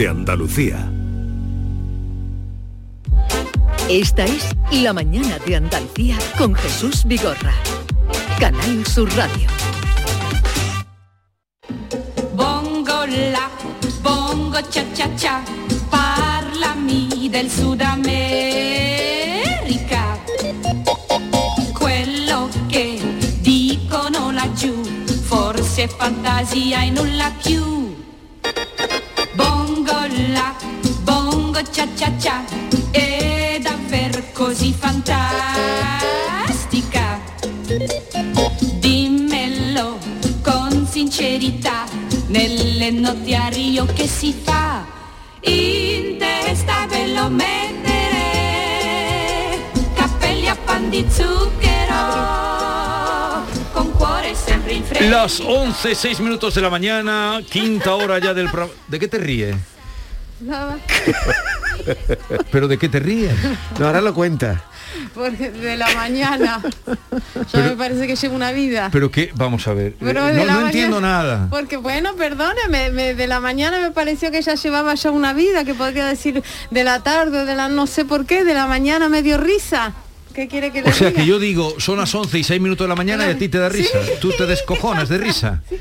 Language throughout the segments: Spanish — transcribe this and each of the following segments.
de Andalucía. Esta es La Mañana de Andalucía con Jesús Vigorra. Canal Sur Radio. Bongo la, bongo cha cha cha, parlami del Sud America. Quello che dicono laggiù, forse fantasia e nulla più. Bongo cha cha cha, è davvero così fantastica. Dimmelo con sincerità, nelle notti a Rio che si fa, in testa ve lo mettere, cappelli a pan di zucchero. Las 11, 6 minutos de la mañana, quinta hora ya del programa. ¿De qué te ríes? Nada, ¿Pero de qué te ríes? No, ahora lo cuenta. porque de la mañana. Yo me parece que llevo una vida. Pero qué, vamos a ver. Pero eh, no no entiendo nada. Porque bueno, perdóneme, me- de la mañana me pareció que ya llevaba ya una vida, que podría decir de la tarde, de la no sé por qué, de la mañana me dio risa. ¿Qué quiere que le O sea diga? que yo digo, son las 11 y 6 minutos de la mañana y a ti te da risa. Tú te descojonas de risa.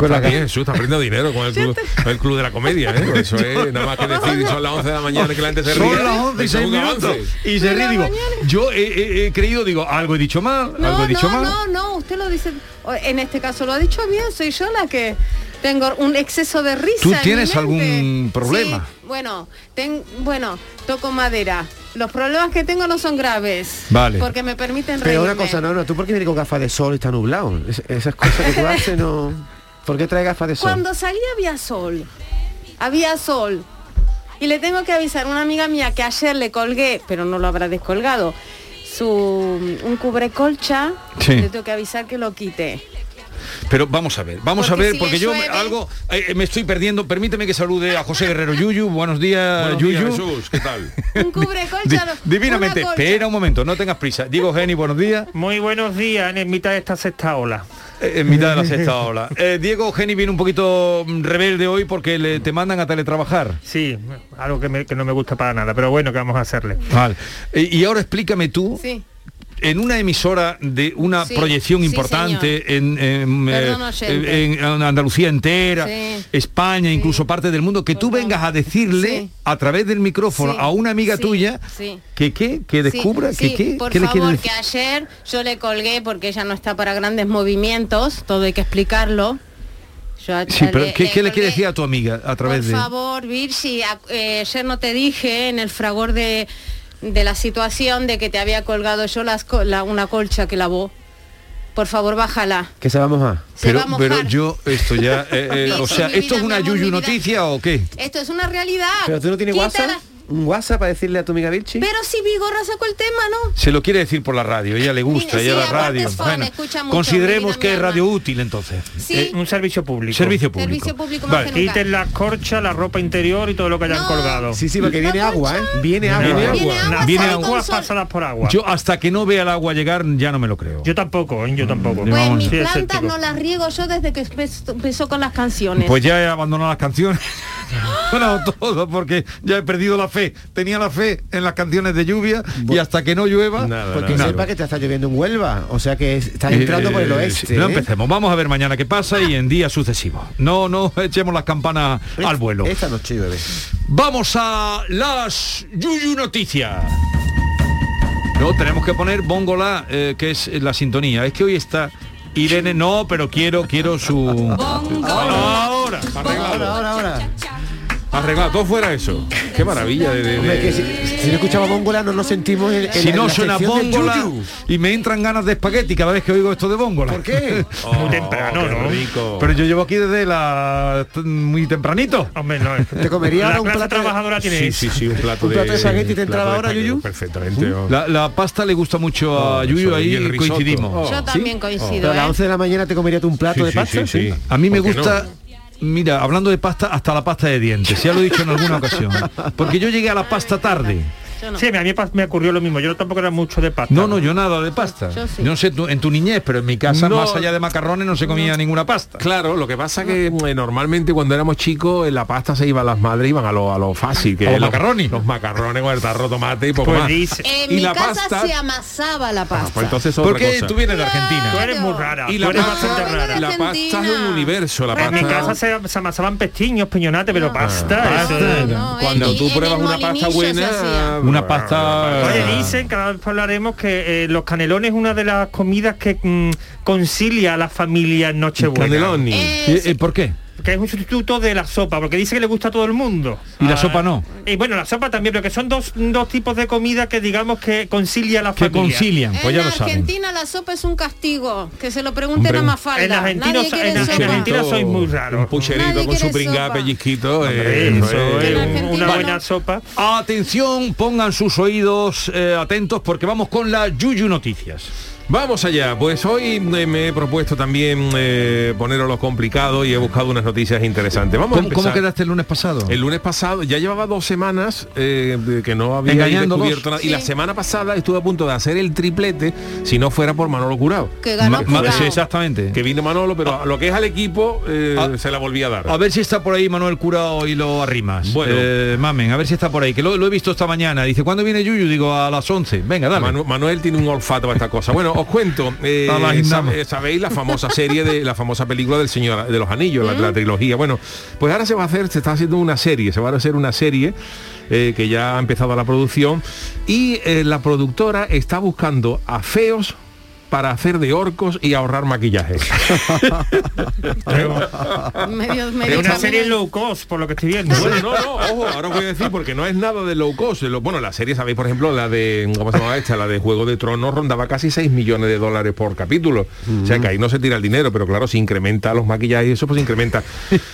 Con la Está bien, Jesús, está perdiendo dinero con el club, el club de la comedia, ¿eh? Eso es nada más que decir, son las 11 de la mañana que la gente se ríe. Son las 11 y Eso es 6 un minutos. Y se ríe, digo, yo he, he- he creído, digo, algo he dicho mal, algo No, he dicho no, mal. no, no, usted lo dice, en este caso lo ha dicho bien, soy yo la que tengo un exceso de risa. ¿Tú tienes algún problema? Sí, bueno, ten- bueno, toco madera. Los problemas que tengo no son graves. Vale. Porque me permiten Pero reírme. una cosa, no, no, ¿tú por qué vienes con gafas de sol y está nublado? Es- esas cosas que tú haces no... ¿Por qué traes gafas de sol? Cuando salí había sol. Había sol. Y le tengo que avisar a una amiga mía que ayer le colgué, pero no lo habrá descolgado, su un cubrecolcha. Sí. Le tengo que avisar que lo quite. Pero vamos a ver, vamos Porque a ver, si porque yo me- algo eh, me estoy perdiendo. Permíteme que salude a José Guerrero Yuyu. Buenos días, Buenos días, Yuyu. Jesús, ¿qué tal? Un cubrecolcha. Divinamente, espera un momento, no tengas prisa. Diego Geni, buenos días. Muy buenos días en mitad de esta sexta ola. Eh, En mitad de la sexta ola. Eh, Diego Geni viene un poquito mm, rebelde hoy porque le, te mandan a teletrabajar. Sí, algo que, me- que no me gusta para nada, pero bueno, ¿qué vamos a hacerle? Vale. Eh, y ahora explícame tú, Sí. En una emisora de una Sí, proyección sí, importante en, en, eh, en- Andalucía entera, Sí. España, incluso parte del mundo, que tú vengas a decirle a través del micrófono a una amiga tuya que qué, que descubra, que qué, por qué le favor, decir. que ayer yo le colgué porque ella no está para grandes movimientos, todo hay que explicarlo. Yo a- Sí, pero le- ¿qué, qué le quiere decir a tu amiga a través Por de...? favor, Virsi, eh, ayer no te dije en el fragor de, de la situación de que te había colgado yo las co- la- una colcha que lavó. Por favor, bájala. Que se va a mojar. Se Pero, va a mojar. pero yo, esto ya, eh, eh, o sea, ¿esto es una yuyu noticia o qué? Esto es una realidad. ¿Pero tú no tienes Quítala. WhatsApp? ¿Un WhatsApp para decirle a tu amiga Virchi? Pero si Vigorra sacó el tema, ¿no? Se lo quiere decir por la radio, ella le gusta, Sí, ella la radio. es fan, escucha mucho, consideremos que es radio útil entonces. Sí. Eh, Un servicio público. servicio público. Servicio público más Vale. que nunca. Quiten la corcha, la ropa interior y todo lo que hayan No. colgado. Sí, sí, porque viene agua, ¿eh? Viene agua. Viene ¿eh? agua. Viene agua, Viene pasadas por agua. Yo hasta que no vea el agua llegar ya no me lo creo. Yo tampoco, ¿eh? yo tampoco. Pues Vamos. mis Sí, plantas no las riego yo desde que empe- empezó con las canciones. Pues ya he abandonado las canciones. bueno, todo, porque ya he perdido la fe. Tenía la fe en las canciones de lluvia y hasta que no llueva. Nada, Porque nada. sepa que te está lloviendo en Huelva. O sea que estás entrando por el Eh, oeste. sí, No ¿eh? empecemos, vamos a ver mañana qué pasa y en días sucesivos. No, no echemos las campanas al vuelo. Esta noche llueve. Vamos a las Yuyu Noticias. No, tenemos que poner Bongola, eh, que es la sintonía. Es que hoy está Irene, no, pero quiero, quiero su... Ahora, Ahora, ahora, ahora. Arreglado, todo fuera eso. Qué maravilla de... de- Hombre, de- que si, si no escuchamos Bóngola no nos sentimos en, en si la- no en la suena yuyu. y me entran ganas de espagueti cada vez que oigo esto de Bongola. ¿Por qué? Oh, Muy temprano, qué ¿no? rico. Pero yo llevo aquí desde la... muy tempranito. Hombre, no. ¿Te comería ahora un plato de- trabajadora tiene Sí, sí, sí, un plato ¿Un de... plato de espagueti te un entraba de ahora, Yuyu? Perfectamente. oh. La, la pasta le gusta mucho a Oh, Yuyu, ahí coincidimos. Oh. Yo también coincido, Pero a las ¿eh? 11 de la mañana te comería tú un plato Sí, de pasta. sí, sí. A mí me ¿Por qué gusta, no? Mira, hablando de pasta, hasta la pasta de dientes. Ya lo he dicho en alguna ocasión. Porque yo llegué a la pasta tarde. No. Sí, a mí me ocurrió lo mismo. Yo tampoco era mucho de pasta. No, no, yo nada de pasta. Yo sí. No sé tú, en tu niñez, pero en mi casa, No. más allá de macarrones, no se comía ninguna pasta. Claro, lo que pasa que eh, normalmente cuando éramos chicos en la pasta se iban las madres iban a lo, a lo fácil, que A los lo- macarrones. Los macarrones con el tarro tomate y poco Pues más. dice, En Y mi la casa pasta- se amasaba la pasta. Pues entonces otra Porque cosa. tú vienes de Argentina. tú eres muy rara. Y tú la eres pasta, bastante rara. la pasta es un universo, la Pero En mi pasta. casa se, se amasaban pestiños, peñonates, pero pasta. Pasta. No, Cuando tú pruebas una pasta buena. Una pasta- Oye, dicen, cada vez hablaremos que eh, los canelones es una de las comidas que mm, concilia a la familia en Nochebuena. Caneloni. Eh, Eh, sí. eh, ¿Por qué? Que es un sustituto de la sopa, porque dice que le gusta a todo el mundo. Y la Ah, sopa no. Y bueno, la sopa también, pero que son dos, dos tipos de comida que digamos que concilia a la Que familia. concilian, pues en ya lo saben. Argentina la sopa es un castigo. Que se lo pregunten Hombre, a Mafalda. En Argentina, Nadie en. Argentina sois muy raro. Un pucherito con su sopa. pellizquito. Hombre, eh, eso eh, una buena sopa. Atención, pongan sus oídos eh, atentos porque vamos con la Yuyu Noticias. Vamos allá, pues hoy eh, me he propuesto también eh, ponerlo lo complicado y he buscado unas noticias interesantes. Vamos a ¿Cómo, cómo empezar. quedaste el lunes pasado? El lunes pasado ya llevaba dos semanas eh, de que no había descubierto nada. Y la semana pasada estuve a punto de hacer el triplete si no fuera por Manolo Curado. Que ganó Ma- Curao. sí, exactamente. Que vino Manolo, pero a lo que es al equipo eh, Ah. se la volví a dar. A ver si está por ahí Manuel Curao y lo arrimas. Bueno. Eh, mamen, a ver si está por ahí, que lo, lo he visto esta mañana. Dice, ¿cuándo viene Yuyu? Digo, a las 11. Venga, dale. Manu- Manuel tiene un olfato para esta cosa. Bueno, os cuento. eh, sabéis la famosa serie de la famosa película del Señor de los Anillos, la, la trilogía. Bueno, pues ahora se va a hacer, se está haciendo una serie, se va a hacer una serie eh, que ya ha empezado la producción y eh, la productora está buscando a feos para hacer de orcos y ahorrar maquillaje. Medio, Es medio una serie low cost, por lo que estoy viendo. Bueno, no, no, ojo, ahora os voy a decir porque no es nada de low cost. Lo- bueno, la serie, sabéis, por ejemplo, la de, ¿cómo se llama esta? La de Juego de Tronos rondaba casi 6 millones de dólares por capítulo. O sea que ahí no se tira el dinero, pero claro, si incrementa los maquillajes y eso, pues incrementa.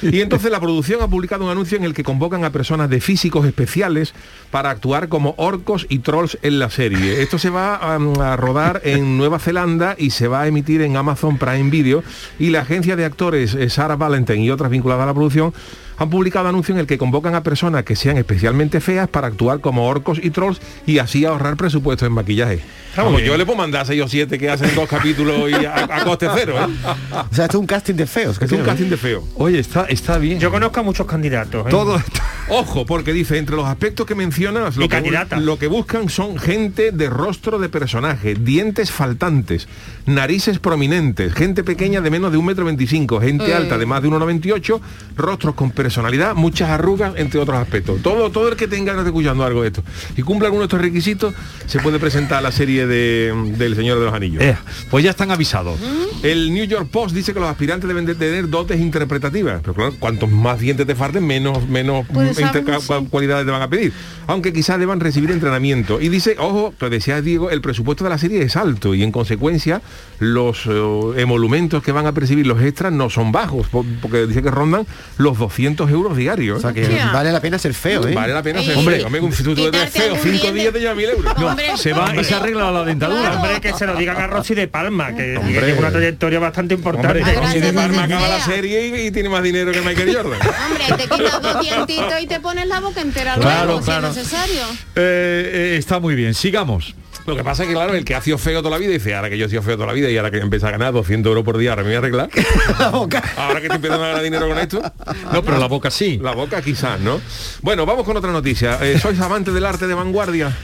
Y entonces la producción ha publicado un anuncio en el que convocan a personas de físicos especiales para actuar como orcos y trolls en la serie. Esto se va a rodar en Nueva Zelanda y se va a emitir en Amazon Prime Video. Y la agencia de actores eh, Sarah Valentine y otras vinculadas a la producción han publicado anuncio en el que convocan a personas que sean especialmente feas para actuar como orcos y trolls y así ahorrar presupuesto en maquillaje. Vamos, yo le puedo mandar a seis o siete que hacen dos capítulos y a, a coste cero. ¿eh? O sea, esto es un casting de feos. que Es un casting de feo. Oye, está, está bien. Yo conozco a muchos candidatos. ¿eh? Todo Ojo, porque dice, entre los aspectos que mencionas, lo que, candidata. lo que buscan son gente de rostro de personaje, dientes faltantes, narices prominentes, gente pequeña de menos de un metro veinticinco, gente Eh. alta de más de 1,98, rostros con personalidad, muchas arrugas, entre otros aspectos. Todo, todo el que tenga ganas de escuchando algo de esto y cumpla alguno de estos requisitos, se puede presentar a la serie de, del Señor de los Anillos. Eh, pues ya están avisados. El New York Post dice que los aspirantes deben de tener dotes interpretativas. Pero claro, cuantos más dientes te falten, menos, menos Pues, cualidades te van a pedir. Aunque quizás deban recibir entrenamiento. Y dice, ojo, que decía Diego, el presupuesto de la serie es alto y en consecuencia los eh, emolumentos que van a percibir los extras no son bajos, po- porque dice que rondan los 200 euros diarios. O sea, que Hostia. vale la pena ser feo, ¿eh? Vale la pena ser hombre, feo. Hombre, un sustituto de quitarte feo, cinco días te lleva mil euros. No, hombre, Se va y hombre. se arregla la dentadura. Claro. Hombre, que se lo digan a Rosy de Palma, que, Hombre. tiene una trayectoria bastante importante. Hombre, Rosy de Palma acaba la serie y, y tiene más dinero que Michael Jordan. Hombre, te quitas dos dientitos y te pones la boca entera luego, Claro, si claro. es necesario. Eh, eh, está muy bien, sigamos. Lo que pasa es que, claro, el que ha sido feo toda la vida dice, ahora que yo he sido feo toda la vida y ahora que empieza a ganar 200 euros por día, ahora me voy a arreglar. Ahora que estoy empezando a ganar dinero con esto. No, pero la boca sí. La boca quizás, ¿no? Bueno, vamos con otra noticia. Eh, ¿Sois amantes del arte de vanguardia?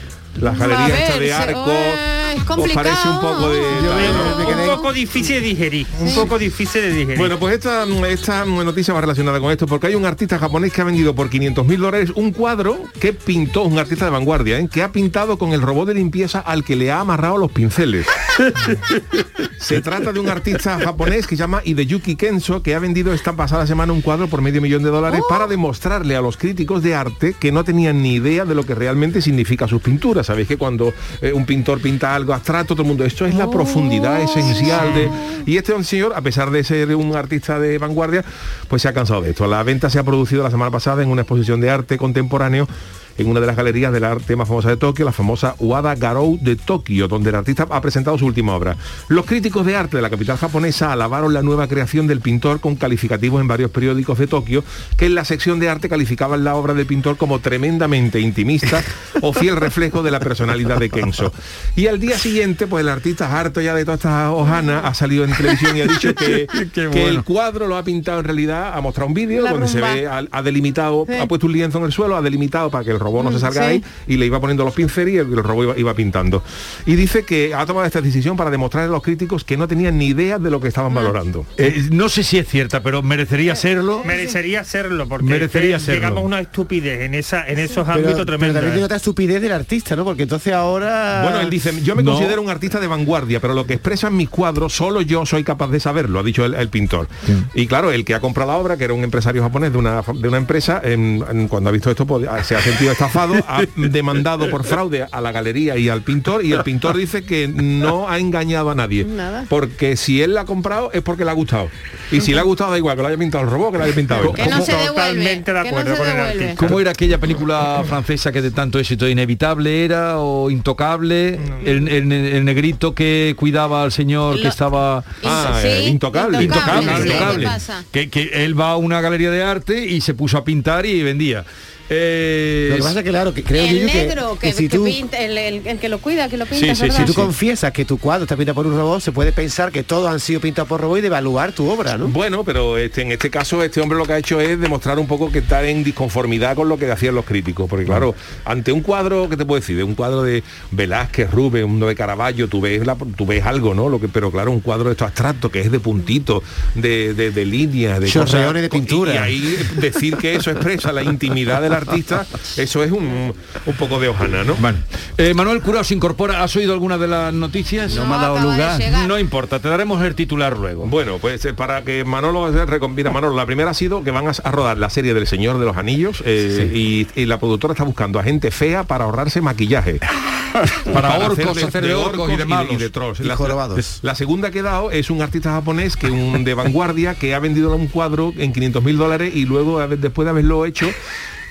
Las A galerías ver, de se- arco. es ¿Os parece un poco de... Yo Un poco difícil de digerir, un poco difícil de digerir. Bueno, pues esta, esta noticia va relacionada con esto, porque hay un artista japonés que ha vendido por 500 mil dólares un cuadro que pintó, un artista de vanguardia, ¿eh? que ha pintado con el robot de limpieza al que le ha amarrado los pinceles. Se trata de un artista japonés que se llama Hideyuki Kenso, que ha vendido esta pasada semana un cuadro por medio millón de dólares para demostrarle a los críticos de arte que no tenían ni idea de lo que realmente significa sus pinturas. Sabéis que cuando eh, un pintor pinta algo abstracto, todo el mundo, esto es la profundidad esencial de... Y este señor, a pesar de ser un artista de vanguardia, pues se ha cansado de esto. La venta se ha producido la semana pasada en una exposición de arte contemporáneo en una de las galerías del arte más famosa de Tokio, la famosa Wada Garou de Tokio, donde el artista ha presentado su última obra. Los críticos de arte de la capital japonesa alabaron la nueva creación del pintor con calificativos en varios periódicos de Tokio, que en la sección de arte calificaban la obra del pintor como tremendamente intimista o fiel reflejo de la personalidad de Kenzo. Y al día siguiente, pues el artista harto ya de todas estas hojanas ha salido en televisión y ha dicho que, que el cuadro lo ha pintado en realidad, ha mostrado un vídeo donde se ve, ha, ha delimitado, Sí. ha puesto un lienzo en el suelo, ha delimitado para que el robot no se salga sí. ahí y le iba poniendo los pinceles y el, el robot iba, iba pintando. Y dice que ha tomado esta decisión para demostrar a los críticos que no tenían ni idea de lo que estaban valorando. Eh, no sé si es cierta, pero merecería serlo. Merecería serlo, porque Merecería serlo. llegamos a una estupidez en esa en esos Pero, ámbitos pero tremendos. otra estupidez del artista, ¿no? Porque entonces ahora... Bueno, él dice, yo me No. considero un artista de vanguardia, pero lo que expresan mis cuadros, solo yo soy capaz de saberlo, ha dicho el, el pintor. Y claro, el que ha comprado la obra, que era un empresario japonés de una, de una empresa, en- en- cuando ha visto esto pues, se ha sentido estafado, ha demandado por fraude a la galería y al pintor, y el pintor dice que no ha engañado a nadie. Nada. Porque si él la ha comprado es porque le ha gustado. Y si le ha gustado da igual, que lo haya pintado el robot, que lo haya pintado él. Que no se devuelve. Totalmente de que no acuerdo se con el artista. ¿Cómo era aquella película francesa que de tanto éxito inevitable era o intocable? El, el- el negrito que cuidaba al señor que estaba Ah, Sí, eh, intocable. intocable, sí, intocable. ¿qué pasa? Que, que él va a una galería de arte y se puso a pintar y vendía. Eh, Lo que pasa es que, claro, que creo el negro que, que si que tú... pinta, el, el- el que lo cuida, que lo pinta, Sí, sí. Si tú sí. confiesas que tu cuadro está pintado por un robot, se puede pensar que todos han sido pintados por robot y devaluar tu obra, ¿no? Bueno, pero este, en este caso este hombre lo que ha hecho es demostrar un poco que está en disconformidad con lo que hacían los críticos. Porque claro, ante un cuadro, ¿qué te puedo decir? De un cuadro de Velázquez, Rubén, uno de Caravaggio, tú ves, la- tú ves algo, ¿no? Lo que, pero claro, un cuadro de esto abstracto, que es de puntitos, de, de, de líneas, de Chorreones de y- pintura. Y, ahí decir que eso expresa la intimidad del artista, eso es un, un poco de hojana, ¿no? Bueno, Eh, Manuel Curao se incorpora. ¿Has oído alguna de las noticias? No me ha dado de lugar. No importa, te daremos el titular luego. Bueno, pues eh, para que Manolo se recombina Manolo, la primera ha sido que van a, a rodar la serie del Señor de los Anillos eh, y, y la productora está buscando a gente fea para ahorrarse maquillaje. Para orcos, hacer de orcos y de malos. y de trolls. Y La, jorobados. la segunda que he dado es un artista japonés que un de vanguardia que ha vendido un cuadro en 500 mil dólares y luego después de haberlo hecho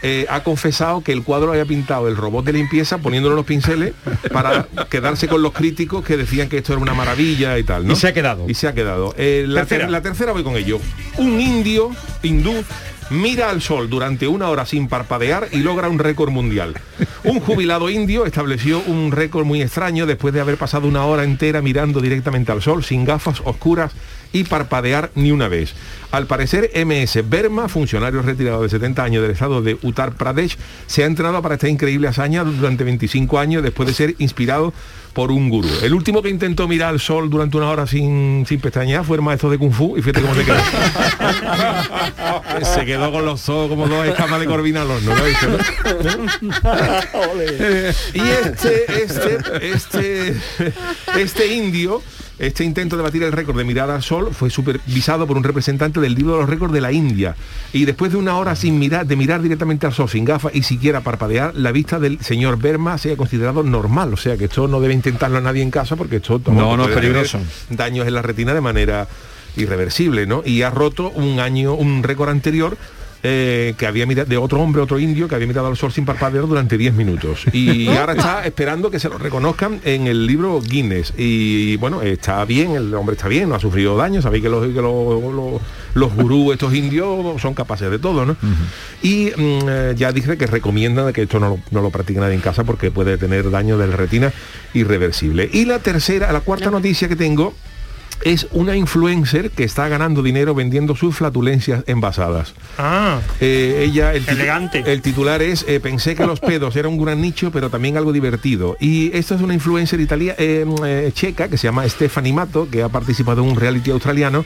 eh, ha confesado que el cuadro había pintado el robot de limpieza poniéndole los pinceles para quedarse con los críticos que decían que esto era una maravilla y tal. ¿no? Y se ha quedado. Y se ha quedado. Eh, la, Tercera. ter- la tercera voy con ello. Un indio hindú mira al sol durante una hora sin parpadear y logra un récord mundial. Un jubilado indio estableció un récord muy extraño después de haber pasado una hora entera mirando directamente al sol sin gafas oscuras y parpadear ni una vez. Al parecer, MS Berma, funcionario retirado de 70 años del estado de Uttar Pradesh, se ha entrenado para esta increíble hazaña durante 25 años después de ser inspirado por un gurú. El último que intentó mirar al sol durante una hora sin, sin pestañear fue el maestro de Kung Fu y fíjate cómo se quedó. se quedó con los ojos como dos escamas de corvina al horno, y este, este, este, este indio, este intento de batir el récord de mirar al sol fue supervisado por un representante del libro de los récords de la India. Y después de una hora sin mirar, de mirar directamente al sol sin gafas y siquiera parpadear, la vista del señor Berma se ha considerado normal. O sea que esto no debe intentarlo nadie en casa porque esto No, no, es puede tener peligroso. daños en la retina de manera irreversible, ¿no? Y ha roto un año, un récord anterior eh, que había mirado de otro hombre, otro indio, que había mirado al sol sin parpadear durante 10 minutos. Y ahora está esperando que se lo reconozcan en el libro Guinness. Y bueno, está bien, el hombre está bien, no ha sufrido daño, sabéis que los, que los, los- los gurús, estos indios, son capaces de todo, ¿no? Y mm, eh, ya dije que recomiendan que esto no lo, no lo practique nadie en casa porque puede tener daño de la retina irreversible. Y la tercera, la cuarta noticia que tengo es una influencer que está ganando dinero vendiendo sus flatulencias envasadas. Ah, Eh, ella, el, titu- Elegante. el titular es eh, Pensé que los pedos era un gran nicho, pero también algo divertido. Y esta es una influencer italia, eh, eh, checa que se llama Stephanie Mato, que ha participado en un reality australiano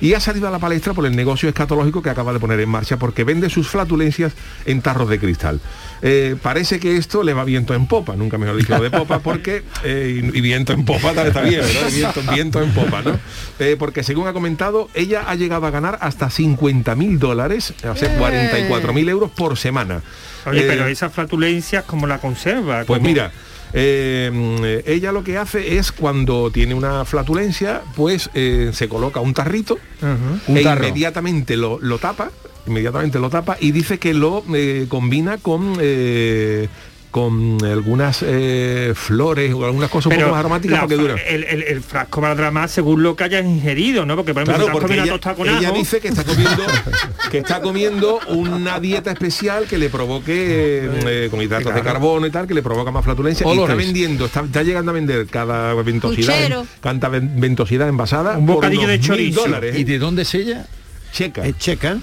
y ha salido a la palestra por el negocio escatológico que acaba de poner en marcha porque vende sus flatulencias en tarros de cristal. Eh, parece que esto le va viento en popa, nunca mejor dicho de popa, porque eh, y, y viento en popa también está bien, ¿verdad? Viento, viento en popa, ¿no? Eh, porque según ha comentado, ella ha llegado a ganar hasta 50 mil dólares, o sea, 44 mil euros por semana. oye, Eh, pero esas flatulencias, ¿cómo la conserva? pues ¿Cómo? mira, eh, ella lo que hace es cuando tiene una flatulencia, pues eh, se coloca un tarrito. Un e tarro. inmediatamente lo, lo tapa inmediatamente lo tapa y dice que lo eh, combina con eh, con algunas eh, flores o algunas cosas un Pero poco más aromáticas la para que fra- duren. El, el- el frasco valdrá más según lo que hayas ingerido, ¿no? Porque por ejemplo, Claro, porque ella, con ella ajo, dice que está comiendo que está comiendo una dieta especial que le provoque eh, con hidratos de carbono y tal, que le provoca más flatulencia y está Olores. vendiendo, está, está llegando a vender cada ventosidad, Puchero. canta ven- ventosidad envasada Un por bocadillo unos de mil chorizo. dólares. ¿Y ¿eh? de dónde es ella? Checa. Es checa.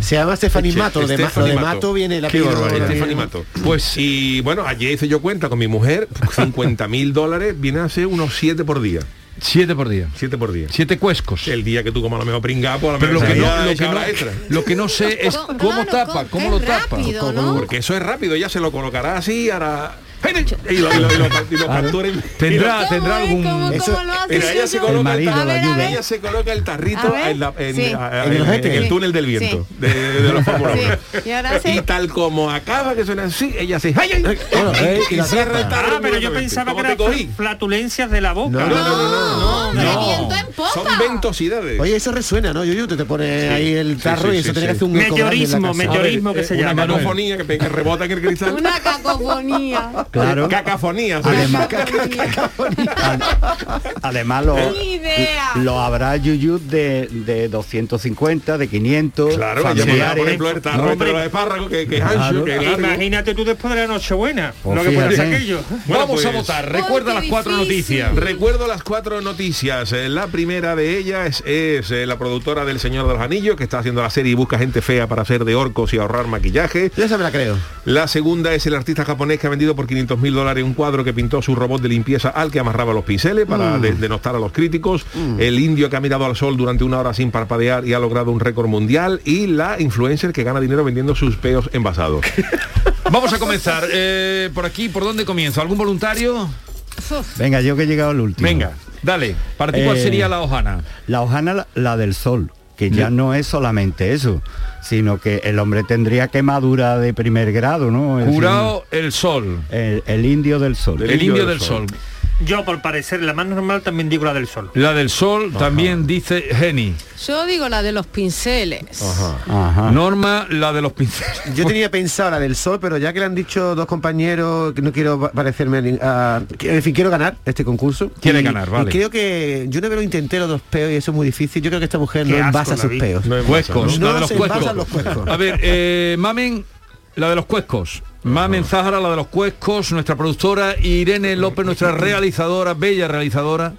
Se llama Stephanie Che- Mato. Lo de, Ma- lo de Mato. Viene la Qué barbaridad. Stephanie Mato. Pues Y bueno, ayer hice yo cuenta con mi mujer, 50 mil dólares, viene a ser unos 7 por día. siete por día. 7 por día. Siete cuescos. El día que tú comas lo mejor pringado, pues a lo Pero lo que, ya no, lo, que no, la extra. lo que no sé es Claro, cómo tapa, cómo lo tapa. Porque eso es rápido, ella se lo colocará así, ahora... Y lo, y lo- y lo- y lo captura y- Tendrá, ¿Cómo tendrá algún... ¿Cómo, Eso- cómo lo hace Mira, ella se coloca El marido ver, a ayuda. ver. Ella se coloca el tarrito en, la- en- Sí. a- a- En el en- el túnel del viento Sí. de, de los Sí. 1. Y ahora sí. Y tal como acaba que suena así, ella se ¡ay, ay! Bueno, eh, y la cierra el tarro Ah, pero yo pensaba que ¿Cómo eran flatulencias de la boca. No, no, no, no, No. Son ventosidades. Oye, eso resuena, ¿no? Yuyu, te, te pone ahí el tarro sí, y eso sí, tiene que sí. hacer un Meteorismo, meteorismo que se una llama. cacofonía que, pe- que rebota en el cristal. Una cacofonía. Claro. Cacafonía. sí. Además, Cacofonía. además lo, lo habrá Yuyu de, de 250, de 500, Claro, familiares. por ejemplo, el tarro No, entre los espárragos, que, que es ancho, Claro. que es largo. Imagínate tú después de la Nochebuena, Pues lo que puede fíjate. ser aquello. Bueno, Vamos a pues, votar. Recuerda las cuatro difícil. noticias. Recuerdo las cuatro noticias. Eh, La primera de ellas es eh, la productora del Señor de los Anillos, que está haciendo la serie y busca gente fea para hacer de orcos y ahorrar maquillaje. Yo esa me la creo. La segunda es el artista japonés que ha vendido por 500 mil dólares un cuadro que pintó su robot de limpieza al que amarraba los pinceles para de- denostar a los críticos. El indio que ha mirado al sol durante una hora sin parpadear y ha logrado un récord mundial. Y la influencer que gana dinero vendiendo sus peos envasados. Vamos a comenzar. Eh, por aquí, ¿por dónde comienzo? ¿Algún voluntario? Venga, yo que he llegado al último. Venga, dale. Para ti, ¿cuál Eh, sería la hojana? La hojana, la, la del sol, que ya no es solamente eso, sino que el hombre tendría quemadura de primer grado, ¿no? Es Jurado el sol. el indio del sol. El, indio del sol. Yo, por parecer, la más normal también digo la del sol. La del sol también dice Geni. Yo digo la de los pinceles. Ajá. Norma, la de los pinceles. Yo tenía pensado la del sol, pero ya que le han dicho dos compañeros, que no quiero pa- parecerme a, en fin, quiero ganar este concurso. Quiere Y- ganar, vale. Y creo que yo una vez lo intenté los dos peos y eso es muy difícil. Yo creo que esta mujer Qué no envasa sus peos. No es Cuescos, No la de los se envasan los cuescos. A ver, eh, Mamen, la de los cuescos. Mamen Zahara, la de los cuescos, nuestra productora, Irene López, nuestra realizadora, bella realizadora.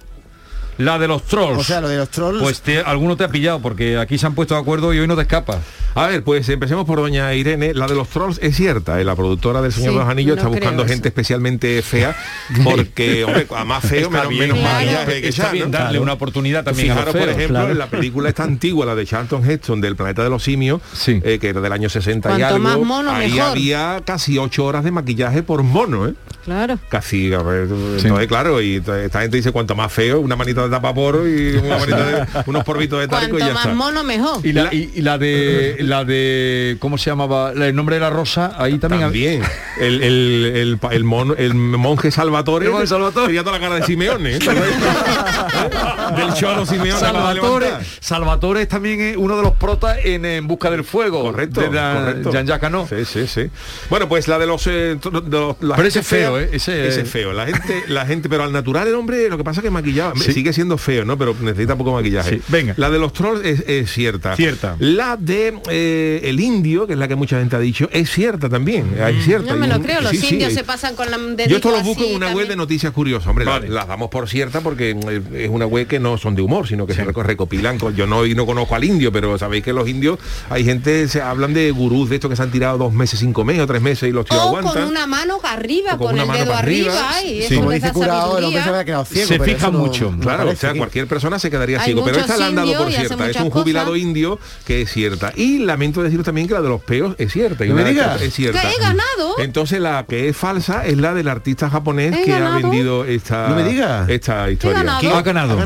La de los trolls. O sea, lo de los trolls. Pues te- alguno te ha pillado, porque aquí se han puesto de acuerdo y hoy no te escapas. A ver, pues empecemos por doña Irene. La de los trolls es cierta. eh, La productora del Señor Sí, de los Anillos no está buscando creo gente eso. especialmente fea, porque, hombre, a más feo, Está menos, bien, menos claro. maquillaje que Está ya, bien ¿no? darle una oportunidad también a los Fijaros, por feos. ejemplo, claro. en la película esta antigua, la de Charlton Heston, del Planeta de los Simios, Sí. eh, que era del año 60 y Cuanto algo, más mono, ahí mejor. había casi ocho horas de maquillaje por mono, ¿eh? Claro. Casi, a ver, entonces claro, y esta gente dice cuanto más feo, una manita de tapaporo y una de, unos porbitos de talco y Cuanto ya más está. mono, mejor. Y la, y- y la de la de ¿cómo se llamaba? La- El nombre de la rosa, ahí también. También. El, el, el, pa- el, monje Salvatore. El monje Salvatore. Tenía toda la cara de Simeone. ¿eh? Del cholo Simeone. Salvatore. Salvatore es también eh, uno de los protas en, En Busca del Fuego. Correcto, De la- correcto. Hano. Sí, sí, sí. Bueno, pues la de los... eh, to- de los- la Pero ese es feo, fea- ¿eh? Ese- Ese es feo. La gente, la gente, pero al natural el hombre, lo que pasa es que maquillado, Sí. sigue siendo feo, ¿no? Pero necesita poco maquillaje. Sí, venga. La de los trolls es, es cierta. Cierta. La de eh, el indio, que es la que mucha gente ha dicho, es cierta también. Es cierta. No me lo creo, los sí, indios se pasan con la yo esto lo busco en una web de noticias curiosas. Hombre, Vale. las damos por cierta porque eh, es una web que no son de humor, sino que se reco- recopilan. con- yo no, y no conozco al indio, pero sabéis que los indios, hay gente, se hablan de gurús de estos que se han tirado dos meses sin comer o tres meses y los tíos O aguantan. con una mano arriba, con con, el dedo arriba. arriba. y Sí. eso Como les dice da curado, el hombre se había quedado ciego. No- mucho. Claro, o sea, cualquier persona se quedaría Hay ciego, pero esta la han dado por cierta. Es un jubilado cosas. indio que es cierta. Y lamento decir también que la de los peos es cierta. y No me digas. Es cierta. Que he ganado. Entonces la que es falsa es la del artista japonés He que ganado. ha vendido esta, No me digas. esta historia. ganado. ¿Quién? Ha ganado. Ha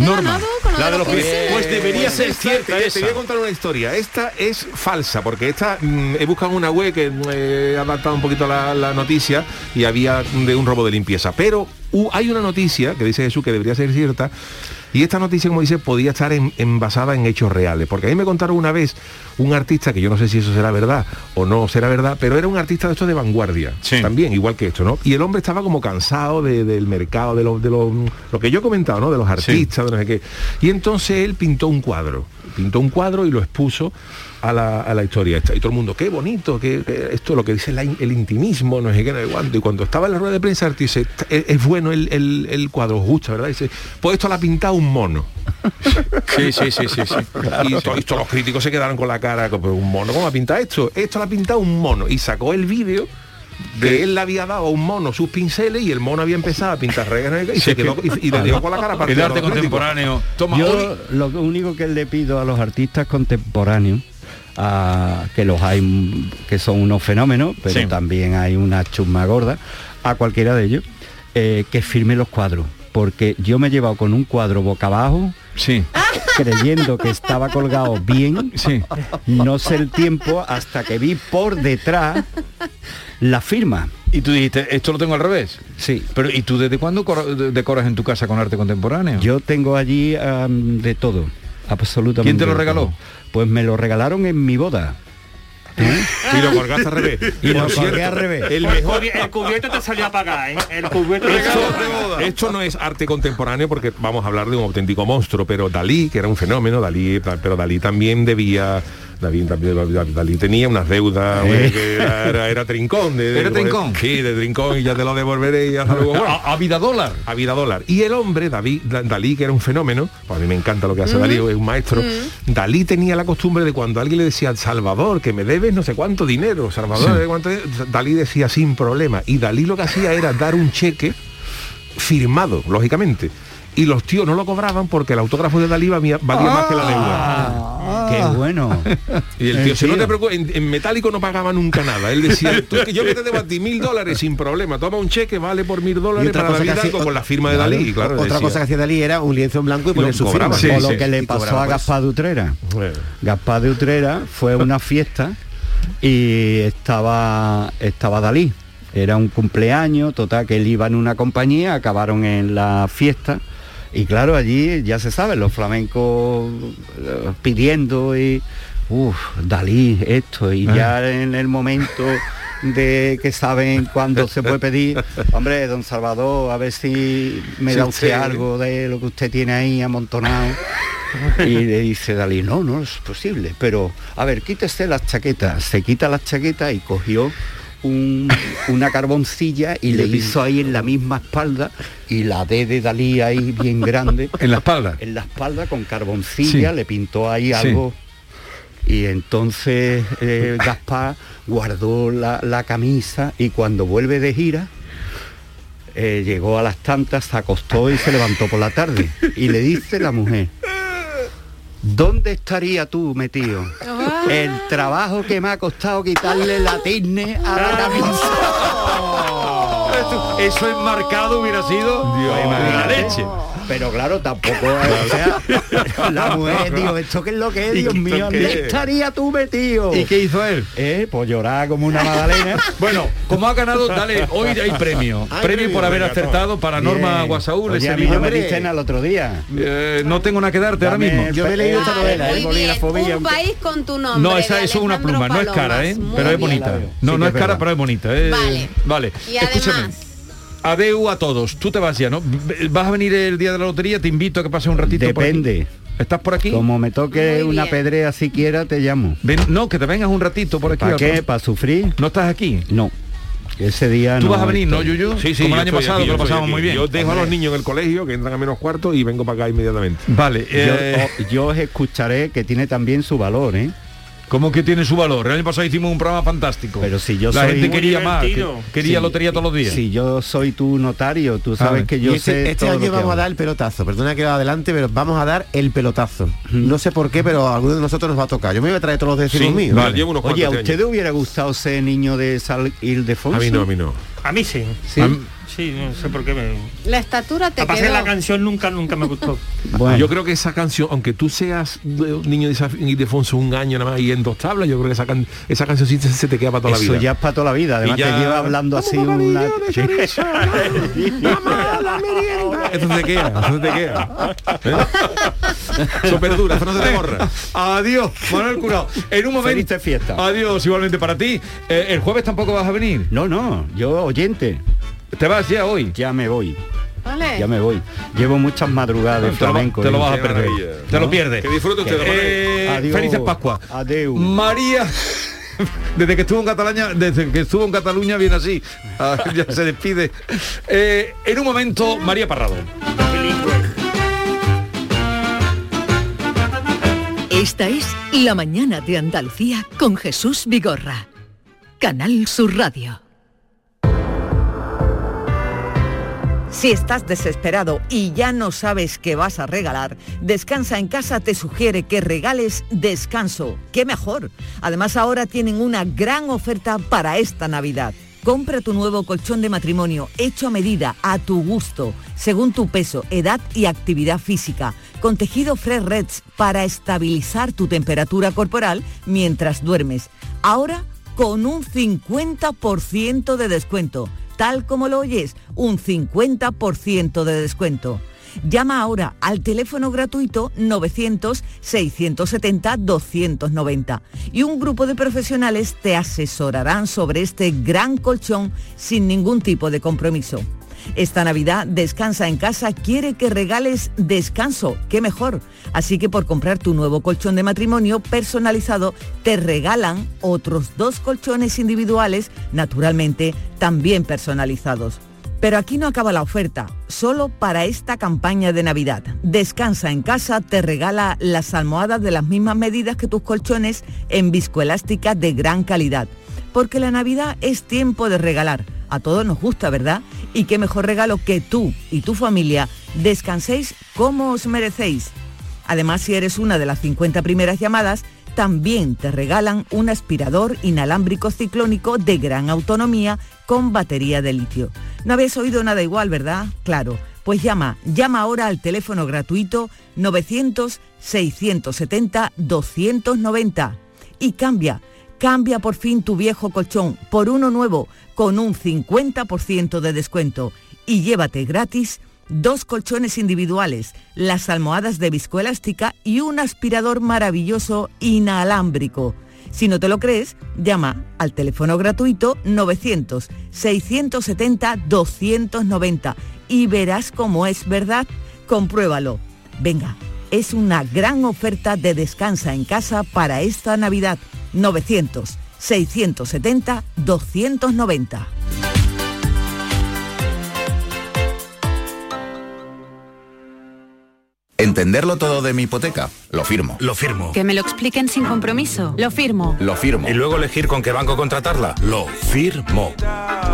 Norma. ganado La de los pies. Pues debería ser cierta te, voy a contar una historia. Esta es falsa, porque esta mm, he buscado una web que mm, he adaptado un poquito la noticia y había de un robo de limpieza. Pero uh, hay una noticia que dice Jesús que debería ser cierta Y esta noticia, como dice, podía estar en, en- basada en hechos reales. Porque a mí me contaron una vez un artista, que yo no sé si eso será verdad o no será verdad, pero era un artista de estos de vanguardia. Sí. También, igual que esto, ¿no? Y el hombre estaba como cansado de- del mercado, de, lo, de lo, lo que yo he comentado, ¿no? De los artistas, de no sé qué. Y entonces él pintó un cuadro. Pintó un cuadro y lo expuso a la, a la historia esta. Y todo el mundo, qué bonito, que esto lo que dice la el intimismo, no sé qué, no sé cuánto. Y cuando estaba en la rueda de prensa, tío dice, es, es bueno el, el- el cuadro, gusta, ¿verdad? Dice, pues esto lo ha pintado un mono. Sí, sí, sí, sí, sí. Y to- y todos los críticos se quedaron con la cara, como, ¿un mono? ¿Cómo ha pintado esto? Esto lo ha pintado un mono. Y sacó el vídeo que él le había dado a un mono sus pinceles y el mono había empezado a pintar reglas y, se quedó, y, y le dio con la cara El arte contemporáneo. Toma, Yo hoy- lo único que le pido a los artistas contemporáneos, a- que los hay que son unos fenómenos, pero Sí. también hay una chusma gorda, a cualquiera de ellos, eh, que firme los cuadros. Porque yo me he llevado con un cuadro boca abajo, Sí. creyendo que estaba colgado bien, Sí. no sé el tiempo, hasta que vi por detrás la firma. Y tú dijiste, esto lo tengo al revés. Sí. Pero ¿y tú desde cuándo cor- de- decoras en tu casa con arte contemporáneo? Yo tengo allí de todo, absolutamente. ¿Quién te lo regaló? Pues me lo regalaron en mi boda. Y lo colgaste al revés. Y lo colgué al revés. El mejor el cubierto te salió a pagar, ¿eh? El cubierto te Esto, salió a pagar. esto no es arte contemporáneo porque vamos a hablar de un auténtico monstruo, pero Dalí, que era un fenómeno, Dalí, pero Dalí también debía, Dalí, también- Dalí tenía unas deudas, que era, era- era trincón. De, de- ¿Era trincón? Sí, de trincón y ya te lo devolveré y hasta luego. Bueno, A, a vida dólar. a vida dólar. Y el hombre, David, Da- Dalí, que era un fenómeno, pues a mí me encanta lo que hace Dalí, es un maestro, Dalí tenía la costumbre de cuando alguien le decía, Salvador, que me debes no sé cuánto dinero, Salvador, no sé cuánto dinero", Dalí decía sin problema. Y Dalí lo que hacía era dar un cheque firmado, lógicamente. Y los tíos no lo cobraban porque el autógrafo de Dalí valía, valía más que la deuda. Qué bueno. Y el El tío, si no te preocupes, en, en metálico no pagaba nunca nada. Él decía, tú, que yo que te debo a ti mil dólares sin problema, toma un cheque, vale por mil dólares para David hacía- Alco con la firma de Dalí. Claro, Otra decía, cosa que hacía Dalí era un lienzo en blanco y poner su cobraba. firma. Sí, o lo sí. que le pasó cobraba a por eso. Gaspar de Utrera. Bueno. Gaspar de Utrera fue a una fiesta y estaba, estaba Dalí. Era un cumpleaños, total, que él iba en una compañía, acabaron en la fiesta. Y claro, allí ya se sabe, los flamencos eh, pidiendo y... Uf, Dalí, esto, y ya en el momento de que saben cuándo se puede pedir, hombre, don Salvador, a ver si me da usted usted- algo de lo que usted tiene ahí amontonado. Y le dice Dalí, no, no es posible, pero a ver, quítese las chaquetas. Se quita las chaquetas y cogió un- una carboncilla y le hizo ahí en la misma espalda y la D de Dalí ahí bien grande. En la espalda. En la espalda con carboncilla, Sí. le pintó ahí algo. Y entonces eh, Gaspar guardó la, la camisa y cuando vuelve de gira, eh, llegó a las tantas, se acostó y se levantó por la tarde. Y le dice la mujer, ¿dónde estaría tú metido? El trabajo que me ha costado quitarle la tizne a la camisa. Eso enmarcado hubiera sido Pues la leche. Pero claro, tampoco, o sea, la mujer, digo, ¿esto qué es lo que es, ¿Y Dios mío? ¿Dónde es? estaría tú metido? ¿Y qué hizo él? Eh, pues llorar como una magdalena. Bueno, como ha ganado, dale, hoy hay premio. Premio por haber acertado para Norma. Guasaúl. Oye, ese a mí no me al otro día. Eh, no tengo nada que darte ahora mismo. el Yo he leído esta Vale, novela, muy ¿eh? Bien. Un país con tu nombre. No, esa es una pluma, no es cara. ¿eh? Muy Pero es bonita. No, Sí no que es cara, pero es bonita. eh. Vale. Vale. Y Escúchame. Adeu a todos. Tú te vas ya, ¿no? ¿Vas a venir el día de la lotería? Te invito a que pases un ratito por aquí. Depende. ¿Estás por aquí? Como me toque una pedrea siquiera, te llamo. Ven- no, que te vengas un ratito por aquí. ¿Para qué? ¿Para sufrir? ¿No estás aquí? No. Ese día Tú no vas a venir, ¿no. Yuyu? Sí, sí, Como el año pasado, aquí, que yo lo pasamos aquí. muy bien. Yo dejo a los niños en el colegio, que entran a menos cuarto y vengo para acá inmediatamente. Vale. Yo, eh, o- yo os escucharé que tiene también su valor, ¿eh? ¿Cómo que tiene su valor? El año pasado hicimos un programa fantástico. Pero si yo La soy- gente Muy quería más, que- quería Sí. lotería todos los días. Si yo soy tu notario, tú sabes que Y yo este, sé este todo lo año que vamos a dar el pelotazo. Perdona que va adelante, pero vamos a dar el pelotazo. No sé por qué, pero a alguno de nosotros nos va a tocar. Yo me voy a traer todos los vecinos Sí, míos. vale. llevo unos Oye, ¿a usted le hubiera gustado ser niño de Sal Ildefonso? A mí no, a mí no. A mí sí. Sí. A mí- Sí, no sé por qué me... La estatura te Aparte quedó. la canción nunca, nunca me gustó. Bueno, Yo creo que esa canción, aunque tú seas un niño de Ildefonso un año nada más y en dos tablas, yo creo que esa, can- esa canción sí se, se te queda para toda eso la vida. ya es para toda la vida. Además ya- te lleva hablando así una... Eso te queda, eso se te queda. ¿Eh? Súper dura, eso no se te borra. Adiós, Manuel Curao. En un momento. Fiestas. Adiós, igualmente para ti. Eh, el jueves tampoco vas a venir. No, no, yo oyente, Te vas ya hoy. ya me voy, Vale. ya me voy. Llevo muchas madrugadas de Te lo, va- flamenco. te lo vas a perder. Te lo pierdes. Que disfrute usted de Eh, Adiós. felices Pascua. Adeu. María. Desde que estuvo en Cataluña, desde que estuvo en Cataluña viene así. Ah, ya se despide. Eh, en un momento, María Parrado. Esta es La mañana de Andalucía con Jesús Vigorra. Canal Sur Radio. Si estás desesperado y ya no sabes qué vas a regalar, Descansa en casa te sugiere que regales descanso. ¡Qué mejor! Además ahora tienen una gran oferta para esta Navidad. Compra tu nuevo colchón de matrimonio hecho a medida, a tu gusto, según tu peso, edad y actividad física, con tejido Fresh Reds para estabilizar tu temperatura corporal mientras duermes. Ahora con un 50% de descuento. Tal como lo oyes, un 50% de descuento. Llama ahora al teléfono gratuito 900-670-290 y un grupo de profesionales te asesorarán sobre este gran colchón sin ningún tipo de compromiso. Esta Navidad Descansa en casa quiere que regales descanso, qué mejor. Así que por comprar tu nuevo colchón de matrimonio personalizado te regalan otros dos colchones individuales, naturalmente también personalizados. Pero aquí no acaba la oferta, solo para esta campaña de Navidad. Descansa en casa te regala las almohadas de las mismas medidas que tus colchones en viscoelástica de gran calidad. Porque la Navidad es tiempo de regalar. A todos nos gusta, ¿verdad? Y qué mejor regalo que tú y tu familia descanséis como os merecéis. Además, si eres una de las 50 primeras llamadas, también te regalan un aspirador inalámbrico ciclónico de gran autonomía con batería de litio. No habéis oído nada igual, ¿verdad? Claro. Pues llama, llama ahora al teléfono gratuito 900-670-290 y cambia, cambia por fin tu viejo colchón por uno nuevo con un 50% de descuento y llévate gratis dos colchones individuales, las almohadas de viscoelástica y un aspirador maravilloso inalámbrico. Si no te lo crees, llama al teléfono gratuito 900-670-290 y verás cómo es verdad. Compruébalo. Venga, es una gran oferta de descansa en casa para esta Navidad. 900-670-290. ¿Entenderlo todo de mi hipoteca? Lo firmo. Lo firmo. Que me lo expliquen sin compromiso. Lo firmo. Lo firmo. Y luego elegir con qué banco contratarla. Lo firmo.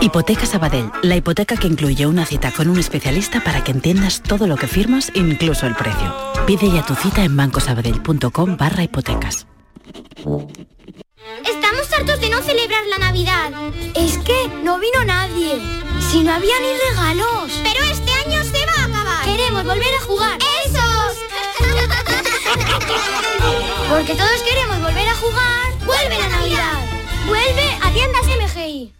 Hipoteca Sabadell, la hipoteca que incluye una cita con un especialista para que entiendas todo lo que firmas, incluso el precio. Pide ya tu cita en bancosabadell.com barra hipotecas. Estamos hartos de no celebrar la Navidad. Es que no vino nadie. Si no había ni regalos. Pero este año se va a acabar. Queremos volver a jugar. ¡Esos! Porque todos queremos volver a jugar. ¡Vuelve la Navidad! ¡Vuelve a tiendas MGI!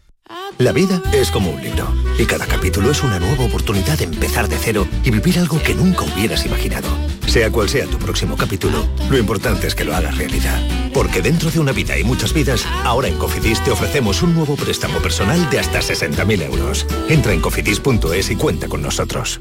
La vida es como un libro y cada capítulo es una nueva oportunidad de empezar de cero y vivir algo que nunca hubieras imaginado. Sea cual sea tu próximo capítulo, lo importante es que lo hagas realidad. Porque dentro de una vida y muchas vidas, ahora en Cofidis te ofrecemos un nuevo préstamo personal de hasta 60.000 euros. Entra en cofidis.es y cuenta con nosotros.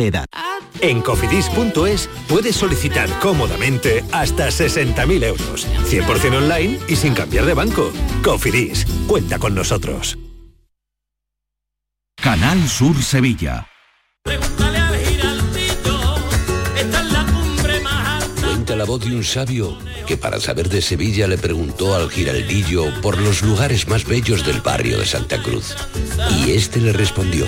edad. En cofidis.es puedes solicitar cómodamente hasta 60.000 euros. 100% online y sin cambiar de banco. Cofidis, cuenta con nosotros. Canal Sur Sevilla. Cuenta la voz de un sabio que para saber de Sevilla le preguntó al giraldillo por los lugares más bellos del barrio de Santa Cruz. Y este le respondió,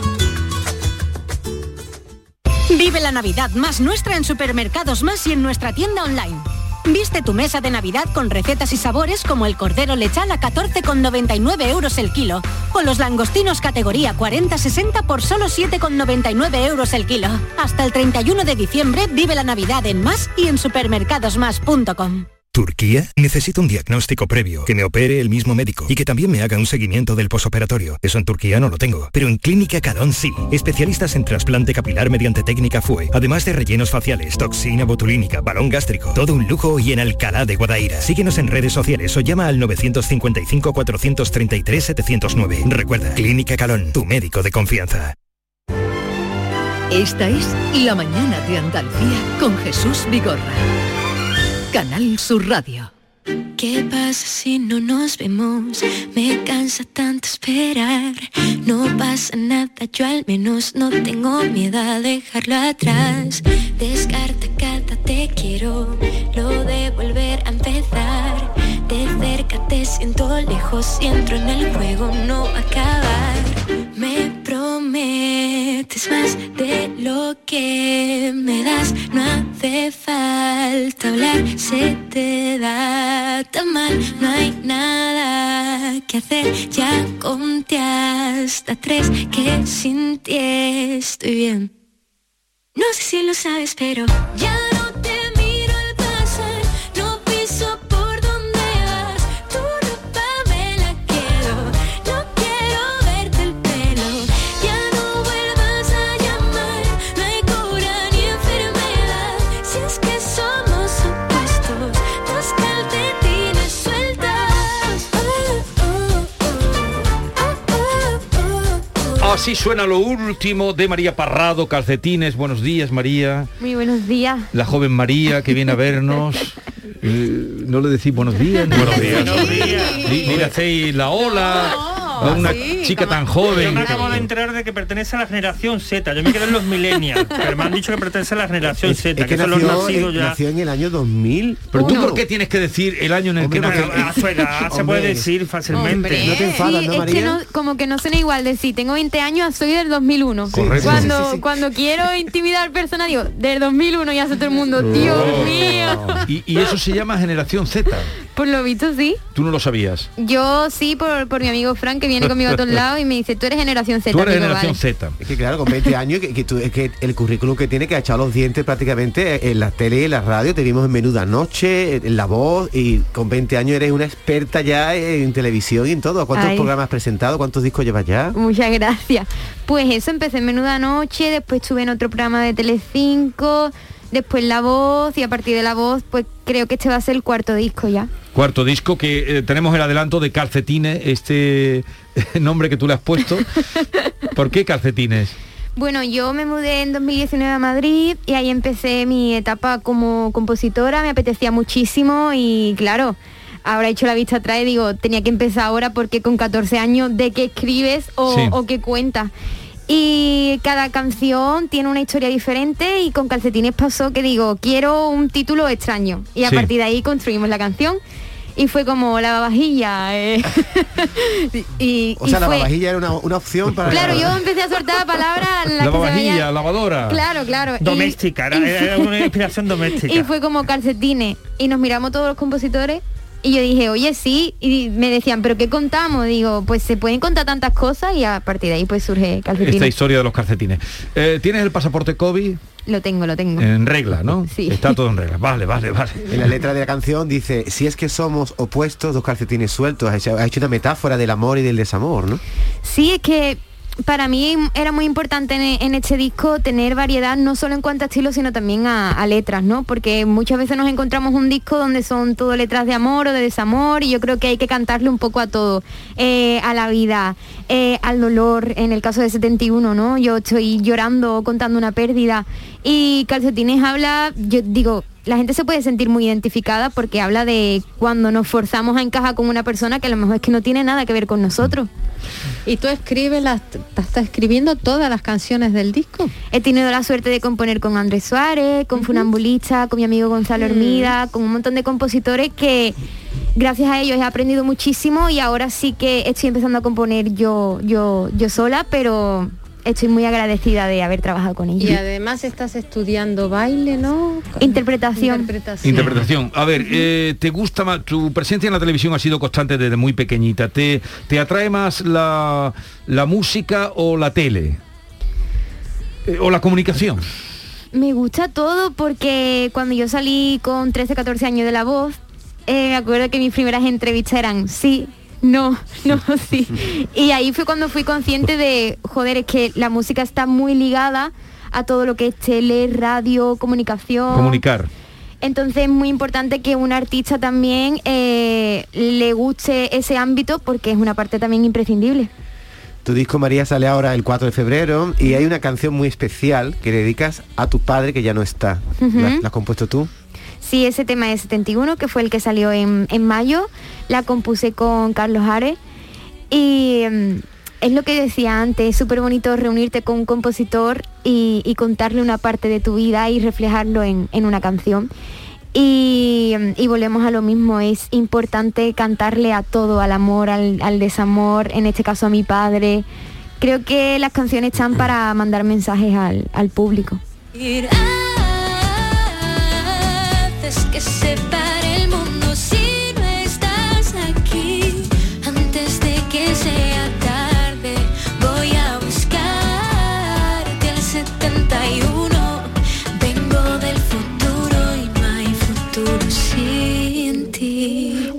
Vive la Navidad más nuestra en Supermercados Más y en nuestra tienda online. Viste tu mesa de Navidad con recetas y sabores como el cordero lechal a 14,99 euros el kilo o los langostinos categoría 40-60 por solo 7,99 euros el kilo. Hasta el 31 de diciembre vive la Navidad en Más y en supermercadosmás.com. ¿Turquía? Necesito un diagnóstico previo, que me opere el mismo médico y que también me haga un seguimiento del posoperatorio. Eso en Turquía no lo tengo. Pero en Clínica Calón sí. Especialistas en trasplante capilar mediante técnica FUE. Además de rellenos faciales, toxina botulínica, balón gástrico. Todo un lujo y en Alcalá de Guadaira. Síguenos en redes sociales o llama al 955-433-709. Recuerda, Clínica Calón, tu médico de confianza. Esta es La Mañana de Andalucía con Jesús Vigorra. Canal Sur Radio. ¿Qué pasa si no nos vemos? Me cansa tanto esperar. No pasa nada, yo al menos no tengo miedo a dejarlo atrás. Descarta cada te quiero, lo de volver a empezar. De cerca te siento lejos y entro en el juego, no acabar. Prometes más de lo que me das. No hace falta hablar, se te da tan mal. No hay nada que hacer. Ya conté hasta tres que sin ti estoy bien. No sé si lo sabes, pero ya Así suena lo último de María Parrado, calcetines. Buenos días, María. Muy buenos días. La joven María que viene a vernos. Eh, no le decís buenos días. Buenos días. Buenos días. Ni, ni le hacéis la ola una chica tan Yo joven. me acabo de enterar de que pertenece a la generación Z. Yo me quedé en los millennials, pero me han dicho que pertenece a la generación Z, Es que, que son los nacidos ya. nació en el año 2000. Pero tú por qué tienes que decir el año en el que nació? a su edad se puede Hombre. decir fácilmente. Hombre, ¿No te enfadas, sí, no, es que no, como que no suena igual decir, tengo 20 años, soy del 2001. Correcto. Cuando, Sí, sí, sí. cuando quiero intimidar personas, digo, del 2001 ya hace todo el mundo, Dios Oh. mío. Y, y eso se llama generación Z. Por lo visto, sí. Tú no lo sabías. Yo sí, por, por mi amigo Frank, que viene conmigo a todos lados y me dice, tú eres generación Z. Tú eres Digo, generación "Vale". Z. Es que claro, con 20 años, que, que tú- es que el currículum que tiene que ha echado los dientes prácticamente en la tele y en la radio, te vimos en Menuda Noche, en La Voz, y con 20 años eres una experta ya en televisión y en todo. ¿Cuántos Ay. programas has presentado? ¿Cuántos discos llevas ya? Muchas gracias. Pues eso, empecé en Menuda Noche, después estuve en otro programa de Telecinco, después La Voz y a partir de La Voz, pues creo que este va a ser el cuarto disco ya. Cuarto disco que eh, tenemos el adelanto de Calcetines, este nombre que tú le has puesto. ¿Por qué Calcetines? Bueno, yo me mudé en 2019 a Madrid y ahí empecé mi etapa como compositora, me apetecía muchísimo y claro, ahora he hecho la vista atrás y digo, tenía que empezar ahora porque con 14 años de qué escribes o, Sí. o qué cuentas. Y cada canción tiene una historia diferente y con Calcetines pasó que digo, quiero un título extraño. Y a Sí. partir de ahí construimos la canción. Y fue como la vajilla. eh. y, O y sea, la fue- babajilla era una, una opción para... Claro, yo empecé a soltar palabras La veían- lavadora. Claro, claro. Y- Doméstica, era, y- era una inspiración doméstica. Y fue como calcetines. Y nos miramos todos los compositores. Y yo dije, oye, sí. Y me decían, ¿pero qué contamos? Digo, pues se pueden contar tantas cosas y a partir de ahí pues surge calcetines. Esta historia de los calcetines. Eh, ¿Tienes el pasaporte COVID Lo tengo, lo tengo. en regla, no? Sí. Está todo en regla. Vale, vale, vale. En la letra de la canción dice, si es que somos opuestos, dos calcetines sueltos. Ha hecho, ha hecho una metáfora del amor y del desamor, ¿no? Sí, es que para mí era muy importante en, en este disco tener variedad, no solo en cuanto a estilo, sino también a, a letras, ¿no? Porque muchas veces nos encontramos un disco donde son todo letras de amor o de desamor y yo creo que hay que cantarle un poco a todo, eh, a la vida, eh, al dolor, en el caso de 71, ¿no? Yo estoy llorando, contando una pérdida y Calcetines habla, yo digo, la gente se puede sentir muy identificada porque habla de cuando nos forzamos a encajar con una persona que a lo mejor es que no tiene nada que ver con nosotros. ¿Y tú escribes las, estás escribiendo todas las canciones del disco? He tenido la suerte de componer con Andrés Suárez, con Funambulista, con mi amigo Gonzalo Hermida, con un montón de compositores que gracias a ellos he aprendido muchísimo y ahora sí que estoy empezando a componer yo, yo, yo sola, pero estoy muy agradecida de haber trabajado con ellos. Y además estás estudiando baile, ¿no? Interpretación. Interpretación. A ver, eh, ¿te gusta más? Tu presencia en la televisión ha sido constante desde muy pequeñita. ¿Te, te atrae más la, la música o la tele? Eh, ¿O la comunicación? Me gusta todo porque cuando yo salí con 13, 14 años de la voz, eh, me acuerdo que mis primeras entrevistas eran sí, no, no, sí. Y ahí fue cuando fui consciente de, joder, es que la música está muy ligada a todo lo que es tele, radio, comunicación. Comunicar. Entonces es muy importante que un artista también eh, le guste ese ámbito porque es una parte también imprescindible. Tu disco María sale ahora el 4 de febrero y hay una canción muy especial que dedicas a tu padre que ya no está. ¿La, la has compuesto tú? Sí, ese tema es 71, que fue el que salió en, en mayo. La compuse con Carlos Ares. Y mm, es lo que decía antes, es súper bonito reunirte con un compositor y, y contarle una parte de tu vida y reflejarlo en, en una canción. Y, mm, y volvemos a lo mismo, es importante cantarle a todo, al amor, al, al desamor, en este caso a mi padre. Creo que las canciones están para mandar mensajes al, al público. Que se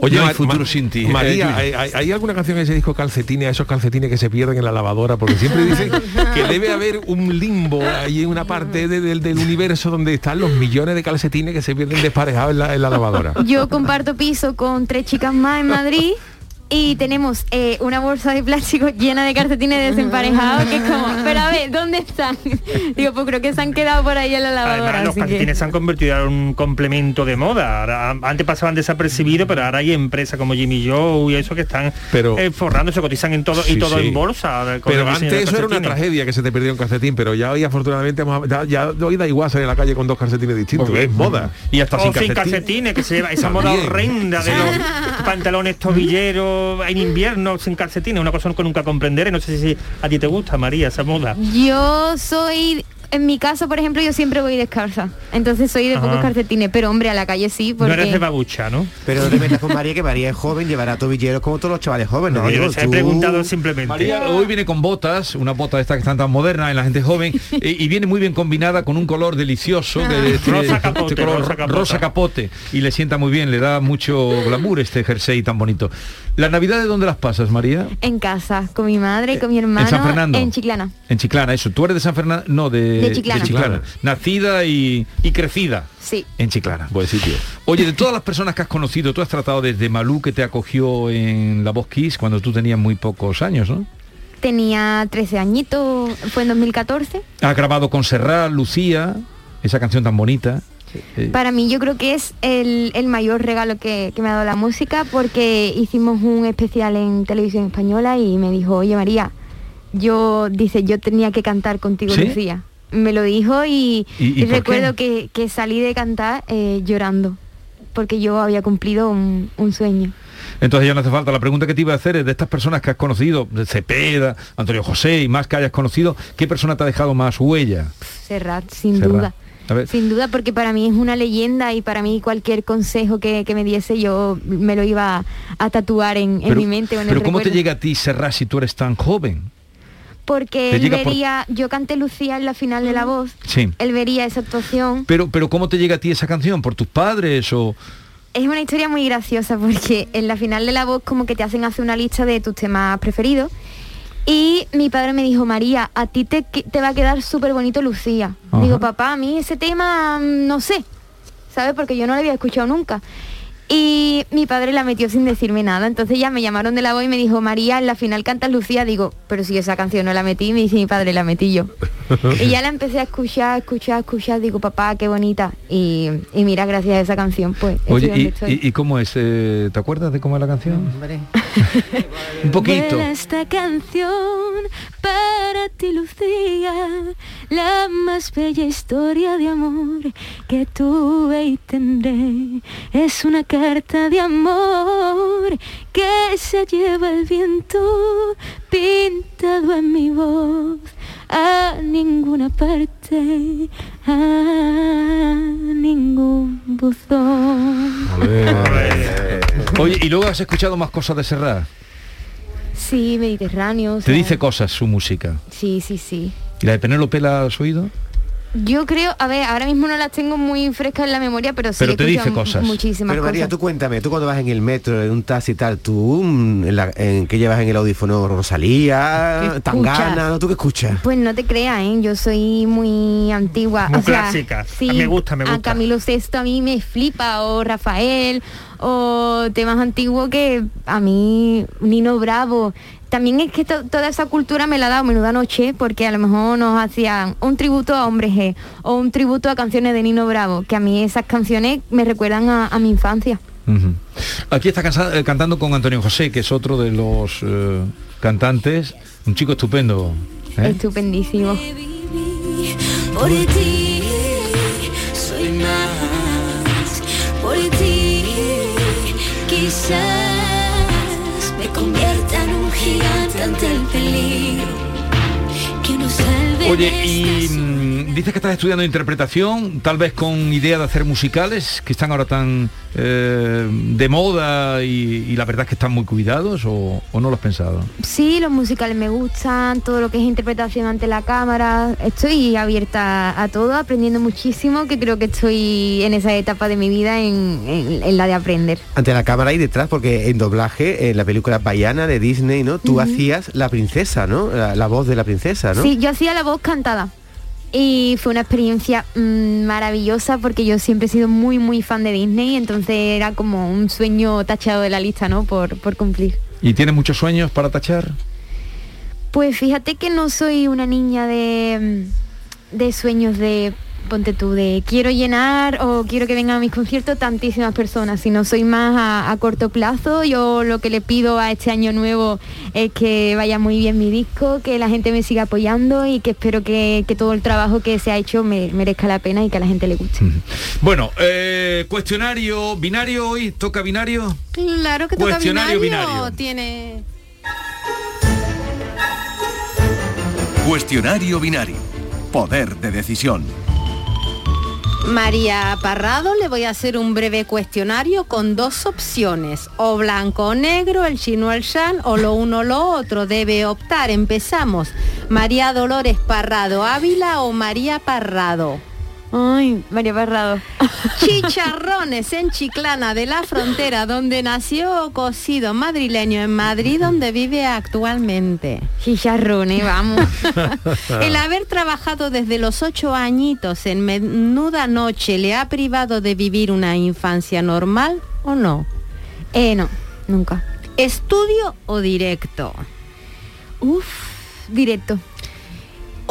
Oye, Ma- hay futuro Ma- sin ti. María, Eh, ¿hay, hay- hay alguna canción en ese disco calcetines, esos calcetines que se pierden en la lavadora? Porque siempre dicen que debe haber un limbo ahí en una parte de- del- del universo donde están los millones de calcetines que se pierden desparejados en la, en la lavadora. Yo comparto piso con tres chicas más en Madrid y tenemos eh, una bolsa de plástico llena de calcetines desemparejados que es como, pero a ver, ¿dónde están? Digo, pues creo que se han quedado por ahí en la lavadora. Además, los que- calcetines se han convertido en un complemento de moda. Ahora, antes pasaban desapercibidos, pero ahora hay empresas como Jimmy Joe y eso que están Pero- eh, forrando, se cotizan en todo Sí, y todo sí. en bolsa. Pero antes eso era una calcetines. tragedia que se te perdió un calcetín, pero ya hoy afortunadamente hemos- ya, ya hoy da igual salir a la calle con dos calcetines distintos, es moda. Y hasta o sin calcetines, que se lleva esa moda horrenda de los pantalones tobilleros en invierno sin calcetines, una cosa que nunca comprenderé. No sé si a ti te gusta, María, esa moda. Yo soy, en mi caso, por ejemplo, yo siempre voy descalza. Entonces soy de Ajá. pocos calcetines, pero hombre, a la calle sí, No eres de babucha, ¿no? Pero no te metas con María, que María es joven, llevará tobilleros como todos los chavales jóvenes. No, yo digo, les he tú- preguntado simplemente. María hoy viene con botas, una bota estas que están tan modernas en la gente joven, eh, y viene muy bien combinada con un color delicioso, de este- Rosa capote, color rosa capote. rosa capote, y le sienta muy bien, le da mucho glamour este jersey tan bonito. ¿La Navidad de dónde las pasas, María? En casa, con mi madre, con mi hermano, San Fernando? en Chiclana. En Chiclana, eso. Tú eres de San Fernando, no, de, De Chiclana. Nacida y, y crecida Sí. en Chiclana. Buen sitio. Oye, de todas las personas que has conocido, tú has tratado desde Malú, que te acogió en La Voz Kiss cuando tú tenías muy pocos años, ¿no? Tenía 13 añitos, fue en 2014. Has grabado con Serrat, Lucía, esa canción tan bonita. Eh, Para mí yo creo que es el, el mayor regalo que, que me ha dado la música porque hicimos un especial en televisión española y me dijo, oye María, yo, dice, yo tenía que cantar contigo ¿Sí? Lucía. Me lo dijo y, ¿Y- y y por recuerdo que, que salí de cantar eh, llorando porque yo había cumplido un, un sueño. Entonces ya no hace falta. La pregunta que te iba a hacer es de estas personas que has conocido, de Cepeda, Antonio José y más que hayas conocido, ¿qué persona te ha dejado más huella? Serrat, sin Serrat. duda. Sin duda, porque para mí es una leyenda y para mí cualquier consejo que, que me diese yo me lo iba a, a tatuar en, en mi mente o en pero el ¿cómo te llega a ti Serrat si tú eres tan joven? Porque él por- vería, yo canté Lucía en la final de La Voz, Sí. él vería esa actuación. Pero, pero ¿cómo te llega a ti esa canción? ¿Por tus padres o...? Es una historia muy graciosa porque en la final de La Voz como que te hacen hacer una lista de tus temas preferidos Y mi padre me dijo, María, a ti te, te va a quedar súper bonito Lucía. Ajá. Digo, papá, a mí ese tema mm, no sé, ¿sabes? Porque yo no lo había escuchado nunca. Y mi padre la metió sin decirme nada. Entonces ya me llamaron de la voz y me dijo, María, en la final cantas Lucía. Digo, pero si esa canción no la metí, me dice mi padre, la metí yo. y ya la empecé a escuchar, escuchar, escuchar. Digo, papá, qué bonita. Y, y mira, gracias a esa canción, pues estoy Oye, donde ¿y, estoy. y- y cómo es? Eh, ¿Te acuerdas de cómo es la canción? Un poquito. Vuela esta canción para ti, Lucía, la más bella historia de amor que tuve y tendré. Es una carta de amor que se lleva el viento pintado en mi voz a ninguna parte, a ningún buzón. Oye, ¿y luego has escuchado más cosas de Serrat? Sí, Mediterráneo. Te sea, dice cosas su música. Sí, sí, sí. ¿Y la de Penélope la has oído? Yo creo, a ver, ahora mismo no las tengo muy frescas en la memoria, pero sí Pero te dice cosas. muchísimas Pero María, cosas. tú cuéntame, tú cuando vas en el metro, en un taxi y tal, tú mm, en, la, en qué llevas en el audífono Rosalía, ¿Qué Tangana? ¿no? ¿Tú qué escuchas? Pues no te creas, ¿eh? yo soy muy antigua. Muy o sea, clásica. Sí, Me gusta, me A gusta. Camilo Sesto a mí me flipa, o Rafael, o temas antiguos que a mí, Nino Bravo. También es que to- toda esa cultura me la ha dado Menuda Noche, porque a lo mejor nos hacían un tributo a Hombre G o un tributo a canciones de Nino Bravo, que a mí esas canciones me recuerdan a, a mi infancia. Aquí está eh, cantando con Antonio José, que es otro de los eh, cantantes, un chico estupendo. ¿eh? Estupendísimo. Por ti soy más. Por ti quizás Oye, y mm, dices que estás estudiando interpretación, tal vez con idea de hacer musicales, que están ahora tan eh, de moda y, y la verdad es que están muy cuidados, o, o no lo has pensado? Sí, los musicales me gustan, todo lo que es interpretación ante la cámara. Estoy abierta a todo, aprendiendo muchísimo, que creo que estoy en esa etapa de mi vida en, en- en la de aprender. Ante la cámara y detrás, porque en doblaje, en la película Bayana de Disney, ¿no? Tú hacías la princesa, ¿no? La, la voz de la princesa, ¿no? Sí, yo hacía la voz cantada. Y fue una experiencia mm, maravillosa porque yo siempre he sido muy, muy fan de Disney, entonces era como un sueño tachado de la lista, ¿no? Por, por cumplir. ¿Y tienes muchos sueños para tachar? Pues fíjate que no soy una niña de, de sueños de, ponte tú, de quiero llenar o quiero que vengan a mis conciertos tantísimas personas, sino soy más a, a corto plazo. Yo lo que le pido a este año nuevo es que vaya muy bien mi disco, que la gente me siga apoyando y que espero que, que todo el trabajo que se ha hecho me, merezca la pena y que a la gente le guste. Bueno, eh, cuestionario binario hoy, toca binario. Claro que toca Cuestionario binario, binario. tiene Cuestionario binario. Poder de decisión. María Parrado, le voy a hacer un breve cuestionario con dos opciones, o blanco o negro, el chino o el shan, o lo uno o lo otro. Debe optar. Empezamos. María Dolores Parrado Ávila o María Parrado. Ay, María Parrado. Chicharrones en Chiclana de la Frontera, donde nació cocido madrileño en Madrid, donde vive actualmente. Chicharrones, vamos. El haber trabajado desde los ocho añitos en menuda noche le ha privado de vivir una infancia normal o no? Eh, no, nunca. ¿Estudio o directo? Uf, directo.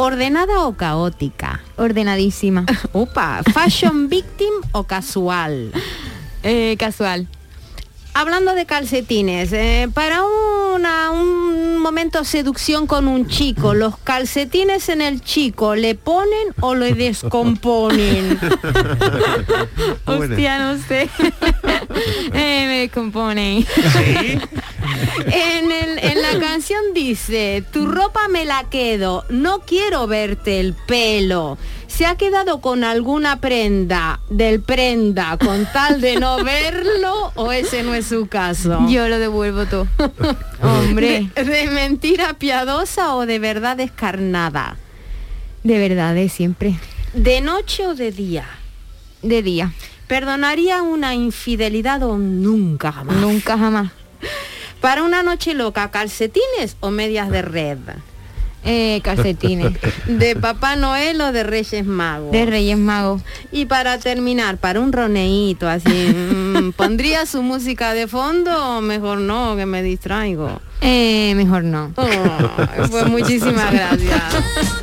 ¿Ordenada o caótica? Ordenadísima. Upa, ¿fashion victim o casual? Eh, casual. Hablando de calcetines, eh, para una- un momento seducción con un chico, ¿los calcetines en el chico le ponen o le descomponen? Hostia, no sé. Eh, me descompone. En, el- en la canción dice, tu ropa me la quedo, no quiero verte el pelo. ¿Se ha quedado con alguna prenda del prenda con tal de no verlo o ese no es su caso? Yo lo devuelvo todo. Hombre. ¿De, de mentira piadosa o de verdad descarnada? De verdad, de siempre. ¿De noche o de día? De día. ¿Perdonaría una infidelidad o nunca jamás? Nunca jamás. Para una noche loca, calcetines o medias de red. Eh, calcetines. De Papá Noel o de Reyes Magos. De Reyes Magos. Y para terminar, para un roneíto así, mm, ¿pondría su música de fondo o mejor no, que me distraigo? Eh, mejor no. Oh, pues muchísimas gracias.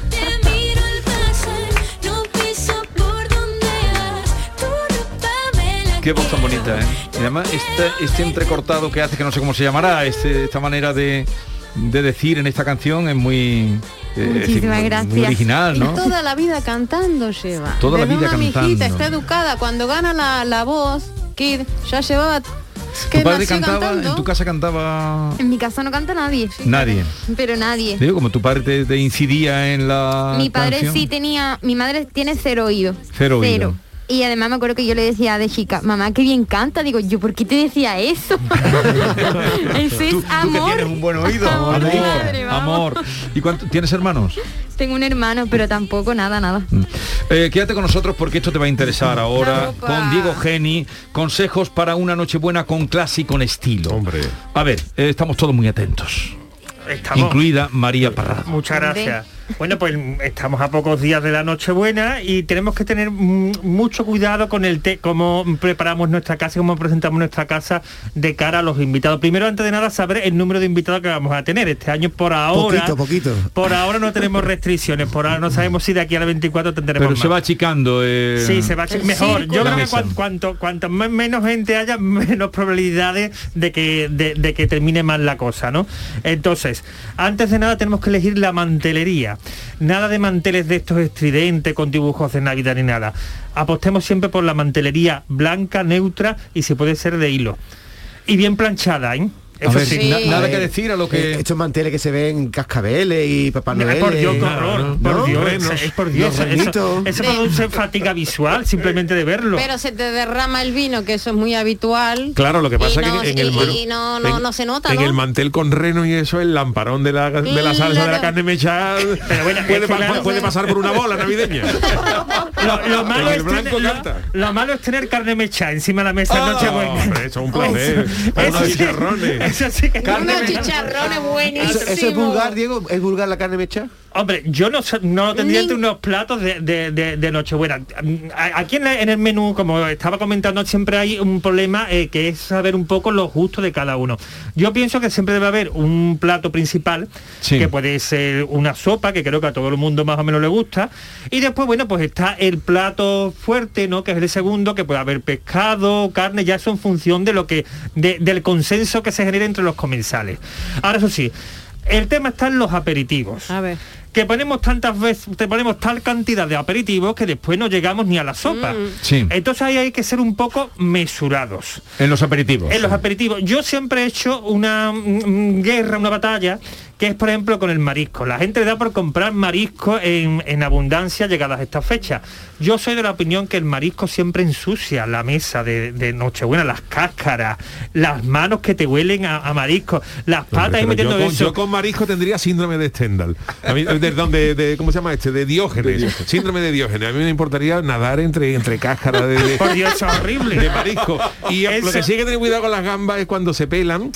Qué voz tan bonita, ¿eh? Y además este, este entrecortado que hace, que no sé cómo se llamará, este- esta manera de, de decir en esta canción es muy... eh, Muchísimas gracias. Muy original, Y ¿no? toda la vida cantando lleva. Toda la vida una mijita, cantando. está educada. Cuando gana la, la voz, Kid, ya llevaba... que ¿Tu padre cantaba? cantando. ¿En tu casa cantaba En mi casa no canta nadie. nadie? Pero nadie. Digo, como tu padre te, te incidía en la Mi padre canción. sí tenía, mi madre tiene cero oído. Cero oído. Y además me acuerdo que yo le decía de chica, mamá, qué bien canta. Digo, yo, ¿por qué te decía eso? Eso es Tú que amor. tienes un buen oído. Amor Amor, madre. ¿Y cuánto, tienes hermanos? Tengo un hermano, pero tampoco nada, nada. Eh, quédate con nosotros porque esto te va a interesar ahora con Diego Geni. Consejos para una Nochebuena con clase y con estilo. Hombre. A ver, eh, estamos todos muy atentos. Estamos. Incluida María Parrado. Muchas gracias. Bueno, pues estamos a pocos días de la Nochebuena y tenemos que tener mucho cuidado con el té, cómo preparamos nuestra casa, cómo presentamos nuestra casa de cara a los invitados. Primero, antes de nada, saber el número de invitados que vamos a tener. Este año por ahora. Poquito, poquito. Por ahora no tenemos restricciones, por ahora no sabemos si de aquí al 24 tendremos Pero se va achicando. eh, Sí, se va a hacer mejor. Yo creo que cuanto, cuanto me- menos gente haya, menos probabilidades de que, de, de que termine mal la cosa, ¿no? Entonces, antes de nada tenemos que elegir la mantelería. Nada de manteles de estos estridentes con dibujos de Navidad ni nada. Apostemos siempre por la mantelería blanca, neutra y si puede ser de hilo. Y bien planchada, ¿eh? A ver, na- nada que decir a lo que... Eh, Estos manteles que se ven cascabeles y Papá por Dios, qué eh, horror, ¿no? por Dios, Renos, es- es por Dios, eso, eso produce fatiga visual simplemente de verlo. Pero se te derrama el vino, que eso es muy habitual. Claro, lo que pasa es no- que en el y- mano- y no, no, en- no se nota, en ¿no? el mantel con reno y eso el lamparón de la, de la salsa de la carne mechada puede, es que pa- claro. puede pasar por una bola navideña Lo, lo malo es tener, lo, lo malo es tener carne mecha encima de la mesa en Nochebuena. hombre, eso es un placer. Para unos sí- chicharrones. Eso sí que Unos chicharrones buenísimos. ¿Eso, eso es vulgar, Diego? ¿Es vulgar la carne mecha? Hombre, yo no, sé- no tendría entre unos platos de, de- de- de Nochebuena. Aquí en, la- en el menú, como estaba comentando, siempre hay un problema eh, que es saber un poco los gustos de cada uno. Yo pienso que siempre debe haber un plato principal, Sí. que puede ser una sopa, que creo que a todo el mundo más o menos le gusta. Y después, bueno, pues está el plato fuerte, ¿no? Que es el segundo, que puede haber pescado, carne, ya eso en función de lo que, de- del consenso que se genera entre los comensales. Ahora, eso sí, el tema está en los aperitivos A ver. Que ponemos tantas veces, te ponemos tal cantidad de aperitivos que después no llegamos ni a la sopa. Sí. Entonces ahí hay que ser un poco mesurados. En los aperitivos. En los aperitivos, yo siempre he hecho una mm, guerra, una batalla, que es por ejemplo con el marisco. La gente le da por comprar marisco en, en abundancia llegadas a estas fechas. Yo soy de la opinión que el marisco siempre ensucia la mesa de, de Nochebuena, las cáscaras, las manos que te huelen a, a marisco, las patas Pero metiendo yo, con, eso. yo con marisco tendría síndrome de Stendhal. A mí, de, de- de- ¿Cómo se llama este? De Diógenes. Síndrome de Diógenes. A mí me importaría nadar entre, entre cáscaras de, de- Por Dios, eso es horrible. de marisco. Y lo Eso- que sí hay que tener cuidado con las gambas es cuando se pelan.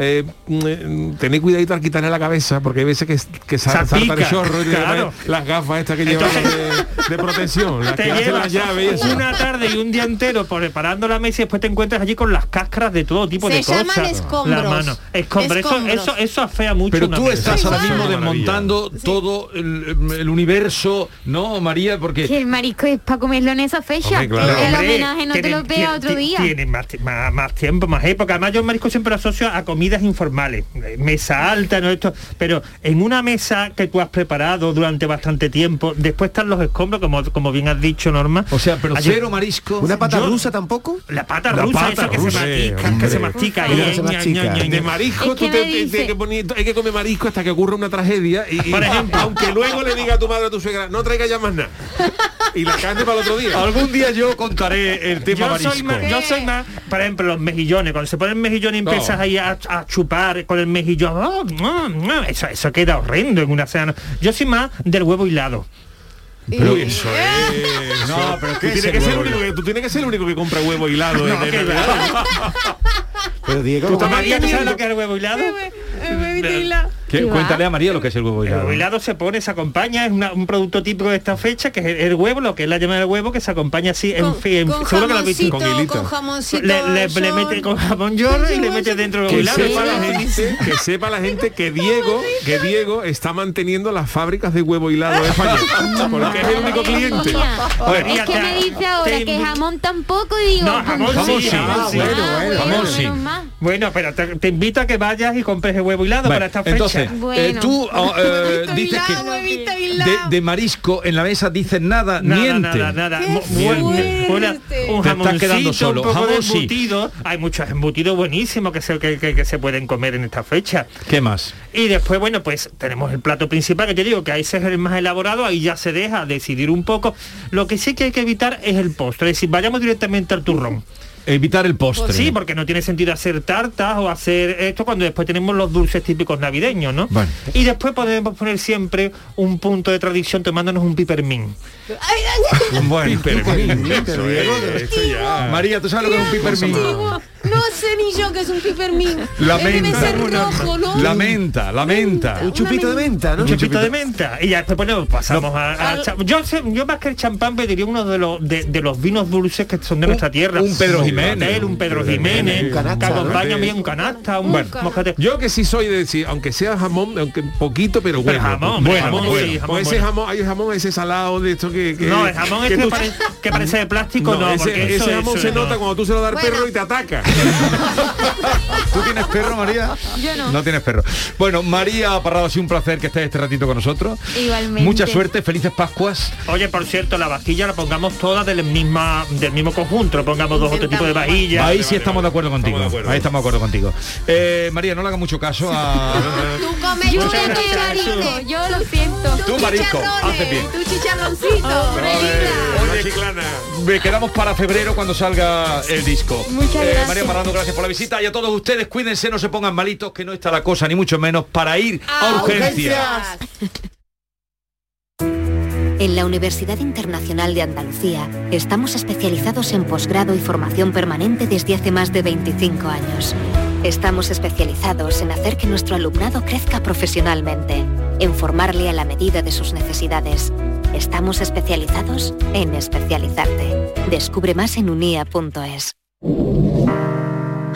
Eh, mm, tener cuidadito al quitarle la cabeza porque hay veces que, que sa- Salpica, salta el chorro y te claro. las gafas estas que llevan de, de protección las te que llevas las llaves y eso. una tarde y un día entero preparando la mesa y después te encuentras allí con las cáscaras de todo tipo Se de cosas. llaman escombros. La mano. Escombros. Eso, Escombros. eso, eso afea mucho. Pero una tú mesa. estás ahora Sí, mismo sí. desmontando todo el, el universo, ¿no, María? Porque Que el marisco es para comerlo en esa fecha. Hombre, claro. El Hombre, homenaje no te lo vea otro día. Tienen más, más, más tiempo, más época. Además, yo el marisco siempre lo asocio a comidas informales. eh, Mesa alta, no esto. Pero en una mesa que tú has preparado durante bastante tiempo, después están los escombros, como, como bien has dicho, Norma. O sea, pero Allí- cero marisco. ¿Una pata Yo- rusa tampoco? La pata La rusa, pata eso que rusa, se mastica, que se mastica. Por y- favor. Se mastica. de marisco que tú te- te- te- que poni- hay que comer marisco hasta que ocurra una tragedia y, y- Por ejemplo. aunque luego le diga a tu madre o a tu suegra no traiga ya más nada y la carne para el otro día Algún día yo contaré el tema Yo marisco. soy, más, yo soy más, por ejemplo, los mejillones. Cuando se pone el mejillón y empiezas Oh. ahí a, a chupar con el mejillón, oh, mm, mm, eso, eso queda horrendo en una cena. Yo soy más del huevo hilado. Pero eso es. No, pero tú ¿qué es tienes que ser el único que, tú tienes que ser el único que compra huevo hilado. No, en- en Navidad. Pero Diego, ¿Tú, María, ¿tú sabes lo que es el huevo hilado? ¿Qué? Cuéntale a María lo que es el huevo El hilado. huevo hilado se pone, se acompaña, es una- un producto típico de esta fecha, que es el, el huevo, lo que es la yema del huevo, que se acompaña así en fin. con seguro que lo visto. jamoncito, con jamoncito Le, le- le mete con jamón york y le mete dentro del Que huevo hilado. sepa, la gente, que sepa la gente que Diego, que Diego está manteniendo las fábricas de huevo hilado de España. Porque es el único cliente. Es que me dice ahora que jamón tampoco digo, No, jamón sí, jamón sí. bueno, bueno, jamón sí. menos mal. Bueno, pero te, te invito a que vayas y compres el huevo hilado Para esta fecha. entonces, eh, tú oh, eh, dices que de, de marisco en la mesa dices nada, Nada, miente. nada, nada. Bueno, un quedando solo. un poco de Jamón sí. Hay muchos embutidos buenísimos que se, que, que- que se pueden comer en esta fecha. ¿Qué más? Y después, bueno, pues tenemos el plato principal, que te digo que ahí ese es el más elaborado, ahí ya se deja decidir un poco. Lo que sí que hay que evitar es el postre, es decir, vayamos directamente al turrón. Evitar el postre. Sí, porque no tiene sentido hacer tartas o hacer esto cuando después tenemos los dulces típicos navideños, ¿no? Bueno. Y después podemos poner siempre un punto de tradición tomándonos un pipermín. Bueno, Pipermín. María, ¿tú sabes lo que es un pipermín? No sé ni yo que es un pipermín. Debe Lamenta. ser rojo, ¿no? La menta, la menta. Un chupito de menta, ¿no? Un chupito de menta. Y ya después bueno, pasamos a, yo, sé- yo más que el champán pediría uno de los de, de los vinos dulces que son de nuestra tierra. un Pedro Un Jiménez. Un Pedro Jiménez. Un canasta, que ¿no? acompaña bien un canasta, un moscatel. Yo que sí soy de decir, aunque sea jamón, aunque poquito, pero bueno. Pero jamón, bueno, jamón, bueno. sí, jamón Pues ese bueno. jamón, hay jamón ese salado de esto que, que No, el jamón es que, tú- pare- que parece de plástico, no, ese, porque ese eso, jamón eso se no. nota cuando tú se lo das al perro y te ataca. ¿Tú tienes perro, María? Yo no. No tienes perro. Bueno, María Parrado, ha sido un placer que estés este ratito con nosotros. Igualmente. Mucha suerte, felices Pascuas. Oye, por cierto, la vajilla la pongamos todas del misma del mismo conjunto, pongamos dos otro tipo de vajillas. Ahí sí estamos de acuerdo contigo. de acuerdo. Ahí estamos de acuerdo contigo. Eh, María, no le hagas mucho caso a... Tú comes Yo marisco, yo lo siento. Tú, marisco, haces bien. Tu chicharroncito. Oye, chiclana. Me quedamos para febrero cuando salga el disco. Muchas Eh, gracias. María gracias por la visita y a todos ustedes cuídense, no se pongan malitos, que no está la cosa ni mucho menos para ir a, urgencias. En la Universidad Internacional de Andalucía estamos especializados en posgrado y formación permanente desde hace más de 25 años. Estamos especializados en hacer que nuestro alumnado crezca profesionalmente, en formarle a la medida de sus necesidades. Estamos especializados en especializarte. Descubre más en unia.es.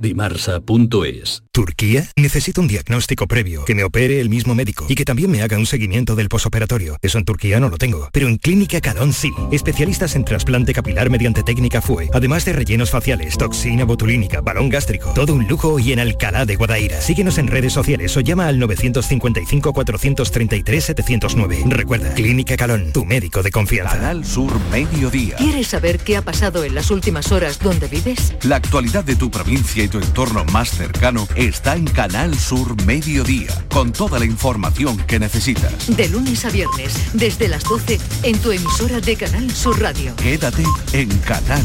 Dimarsa.es ¿Turquía? Necesito un diagnóstico previo, que me opere el mismo médico y que también me haga un seguimiento del posoperatorio. Eso en Turquía no lo tengo, pero en Clínica Calón sí. Especialistas en trasplante capilar mediante técnica FUE, además de rellenos faciales, toxina botulínica, balón gástrico, todo un lujo y en Alcalá de Guadaira. Síguenos en redes sociales o llama al 955 433 709. Recuerda, Clínica Calón, tu médico de confianza. Canal Sur Mediodía. ¿Quieres saber qué ha pasado en las últimas horas donde vives? La actualidad de tu provincia tu entorno más cercano está en Canal Sur Mediodía, con toda la información que necesitas. De lunes a viernes, desde las 12, en tu emisora de Canal Sur Radio. Quédate en Canal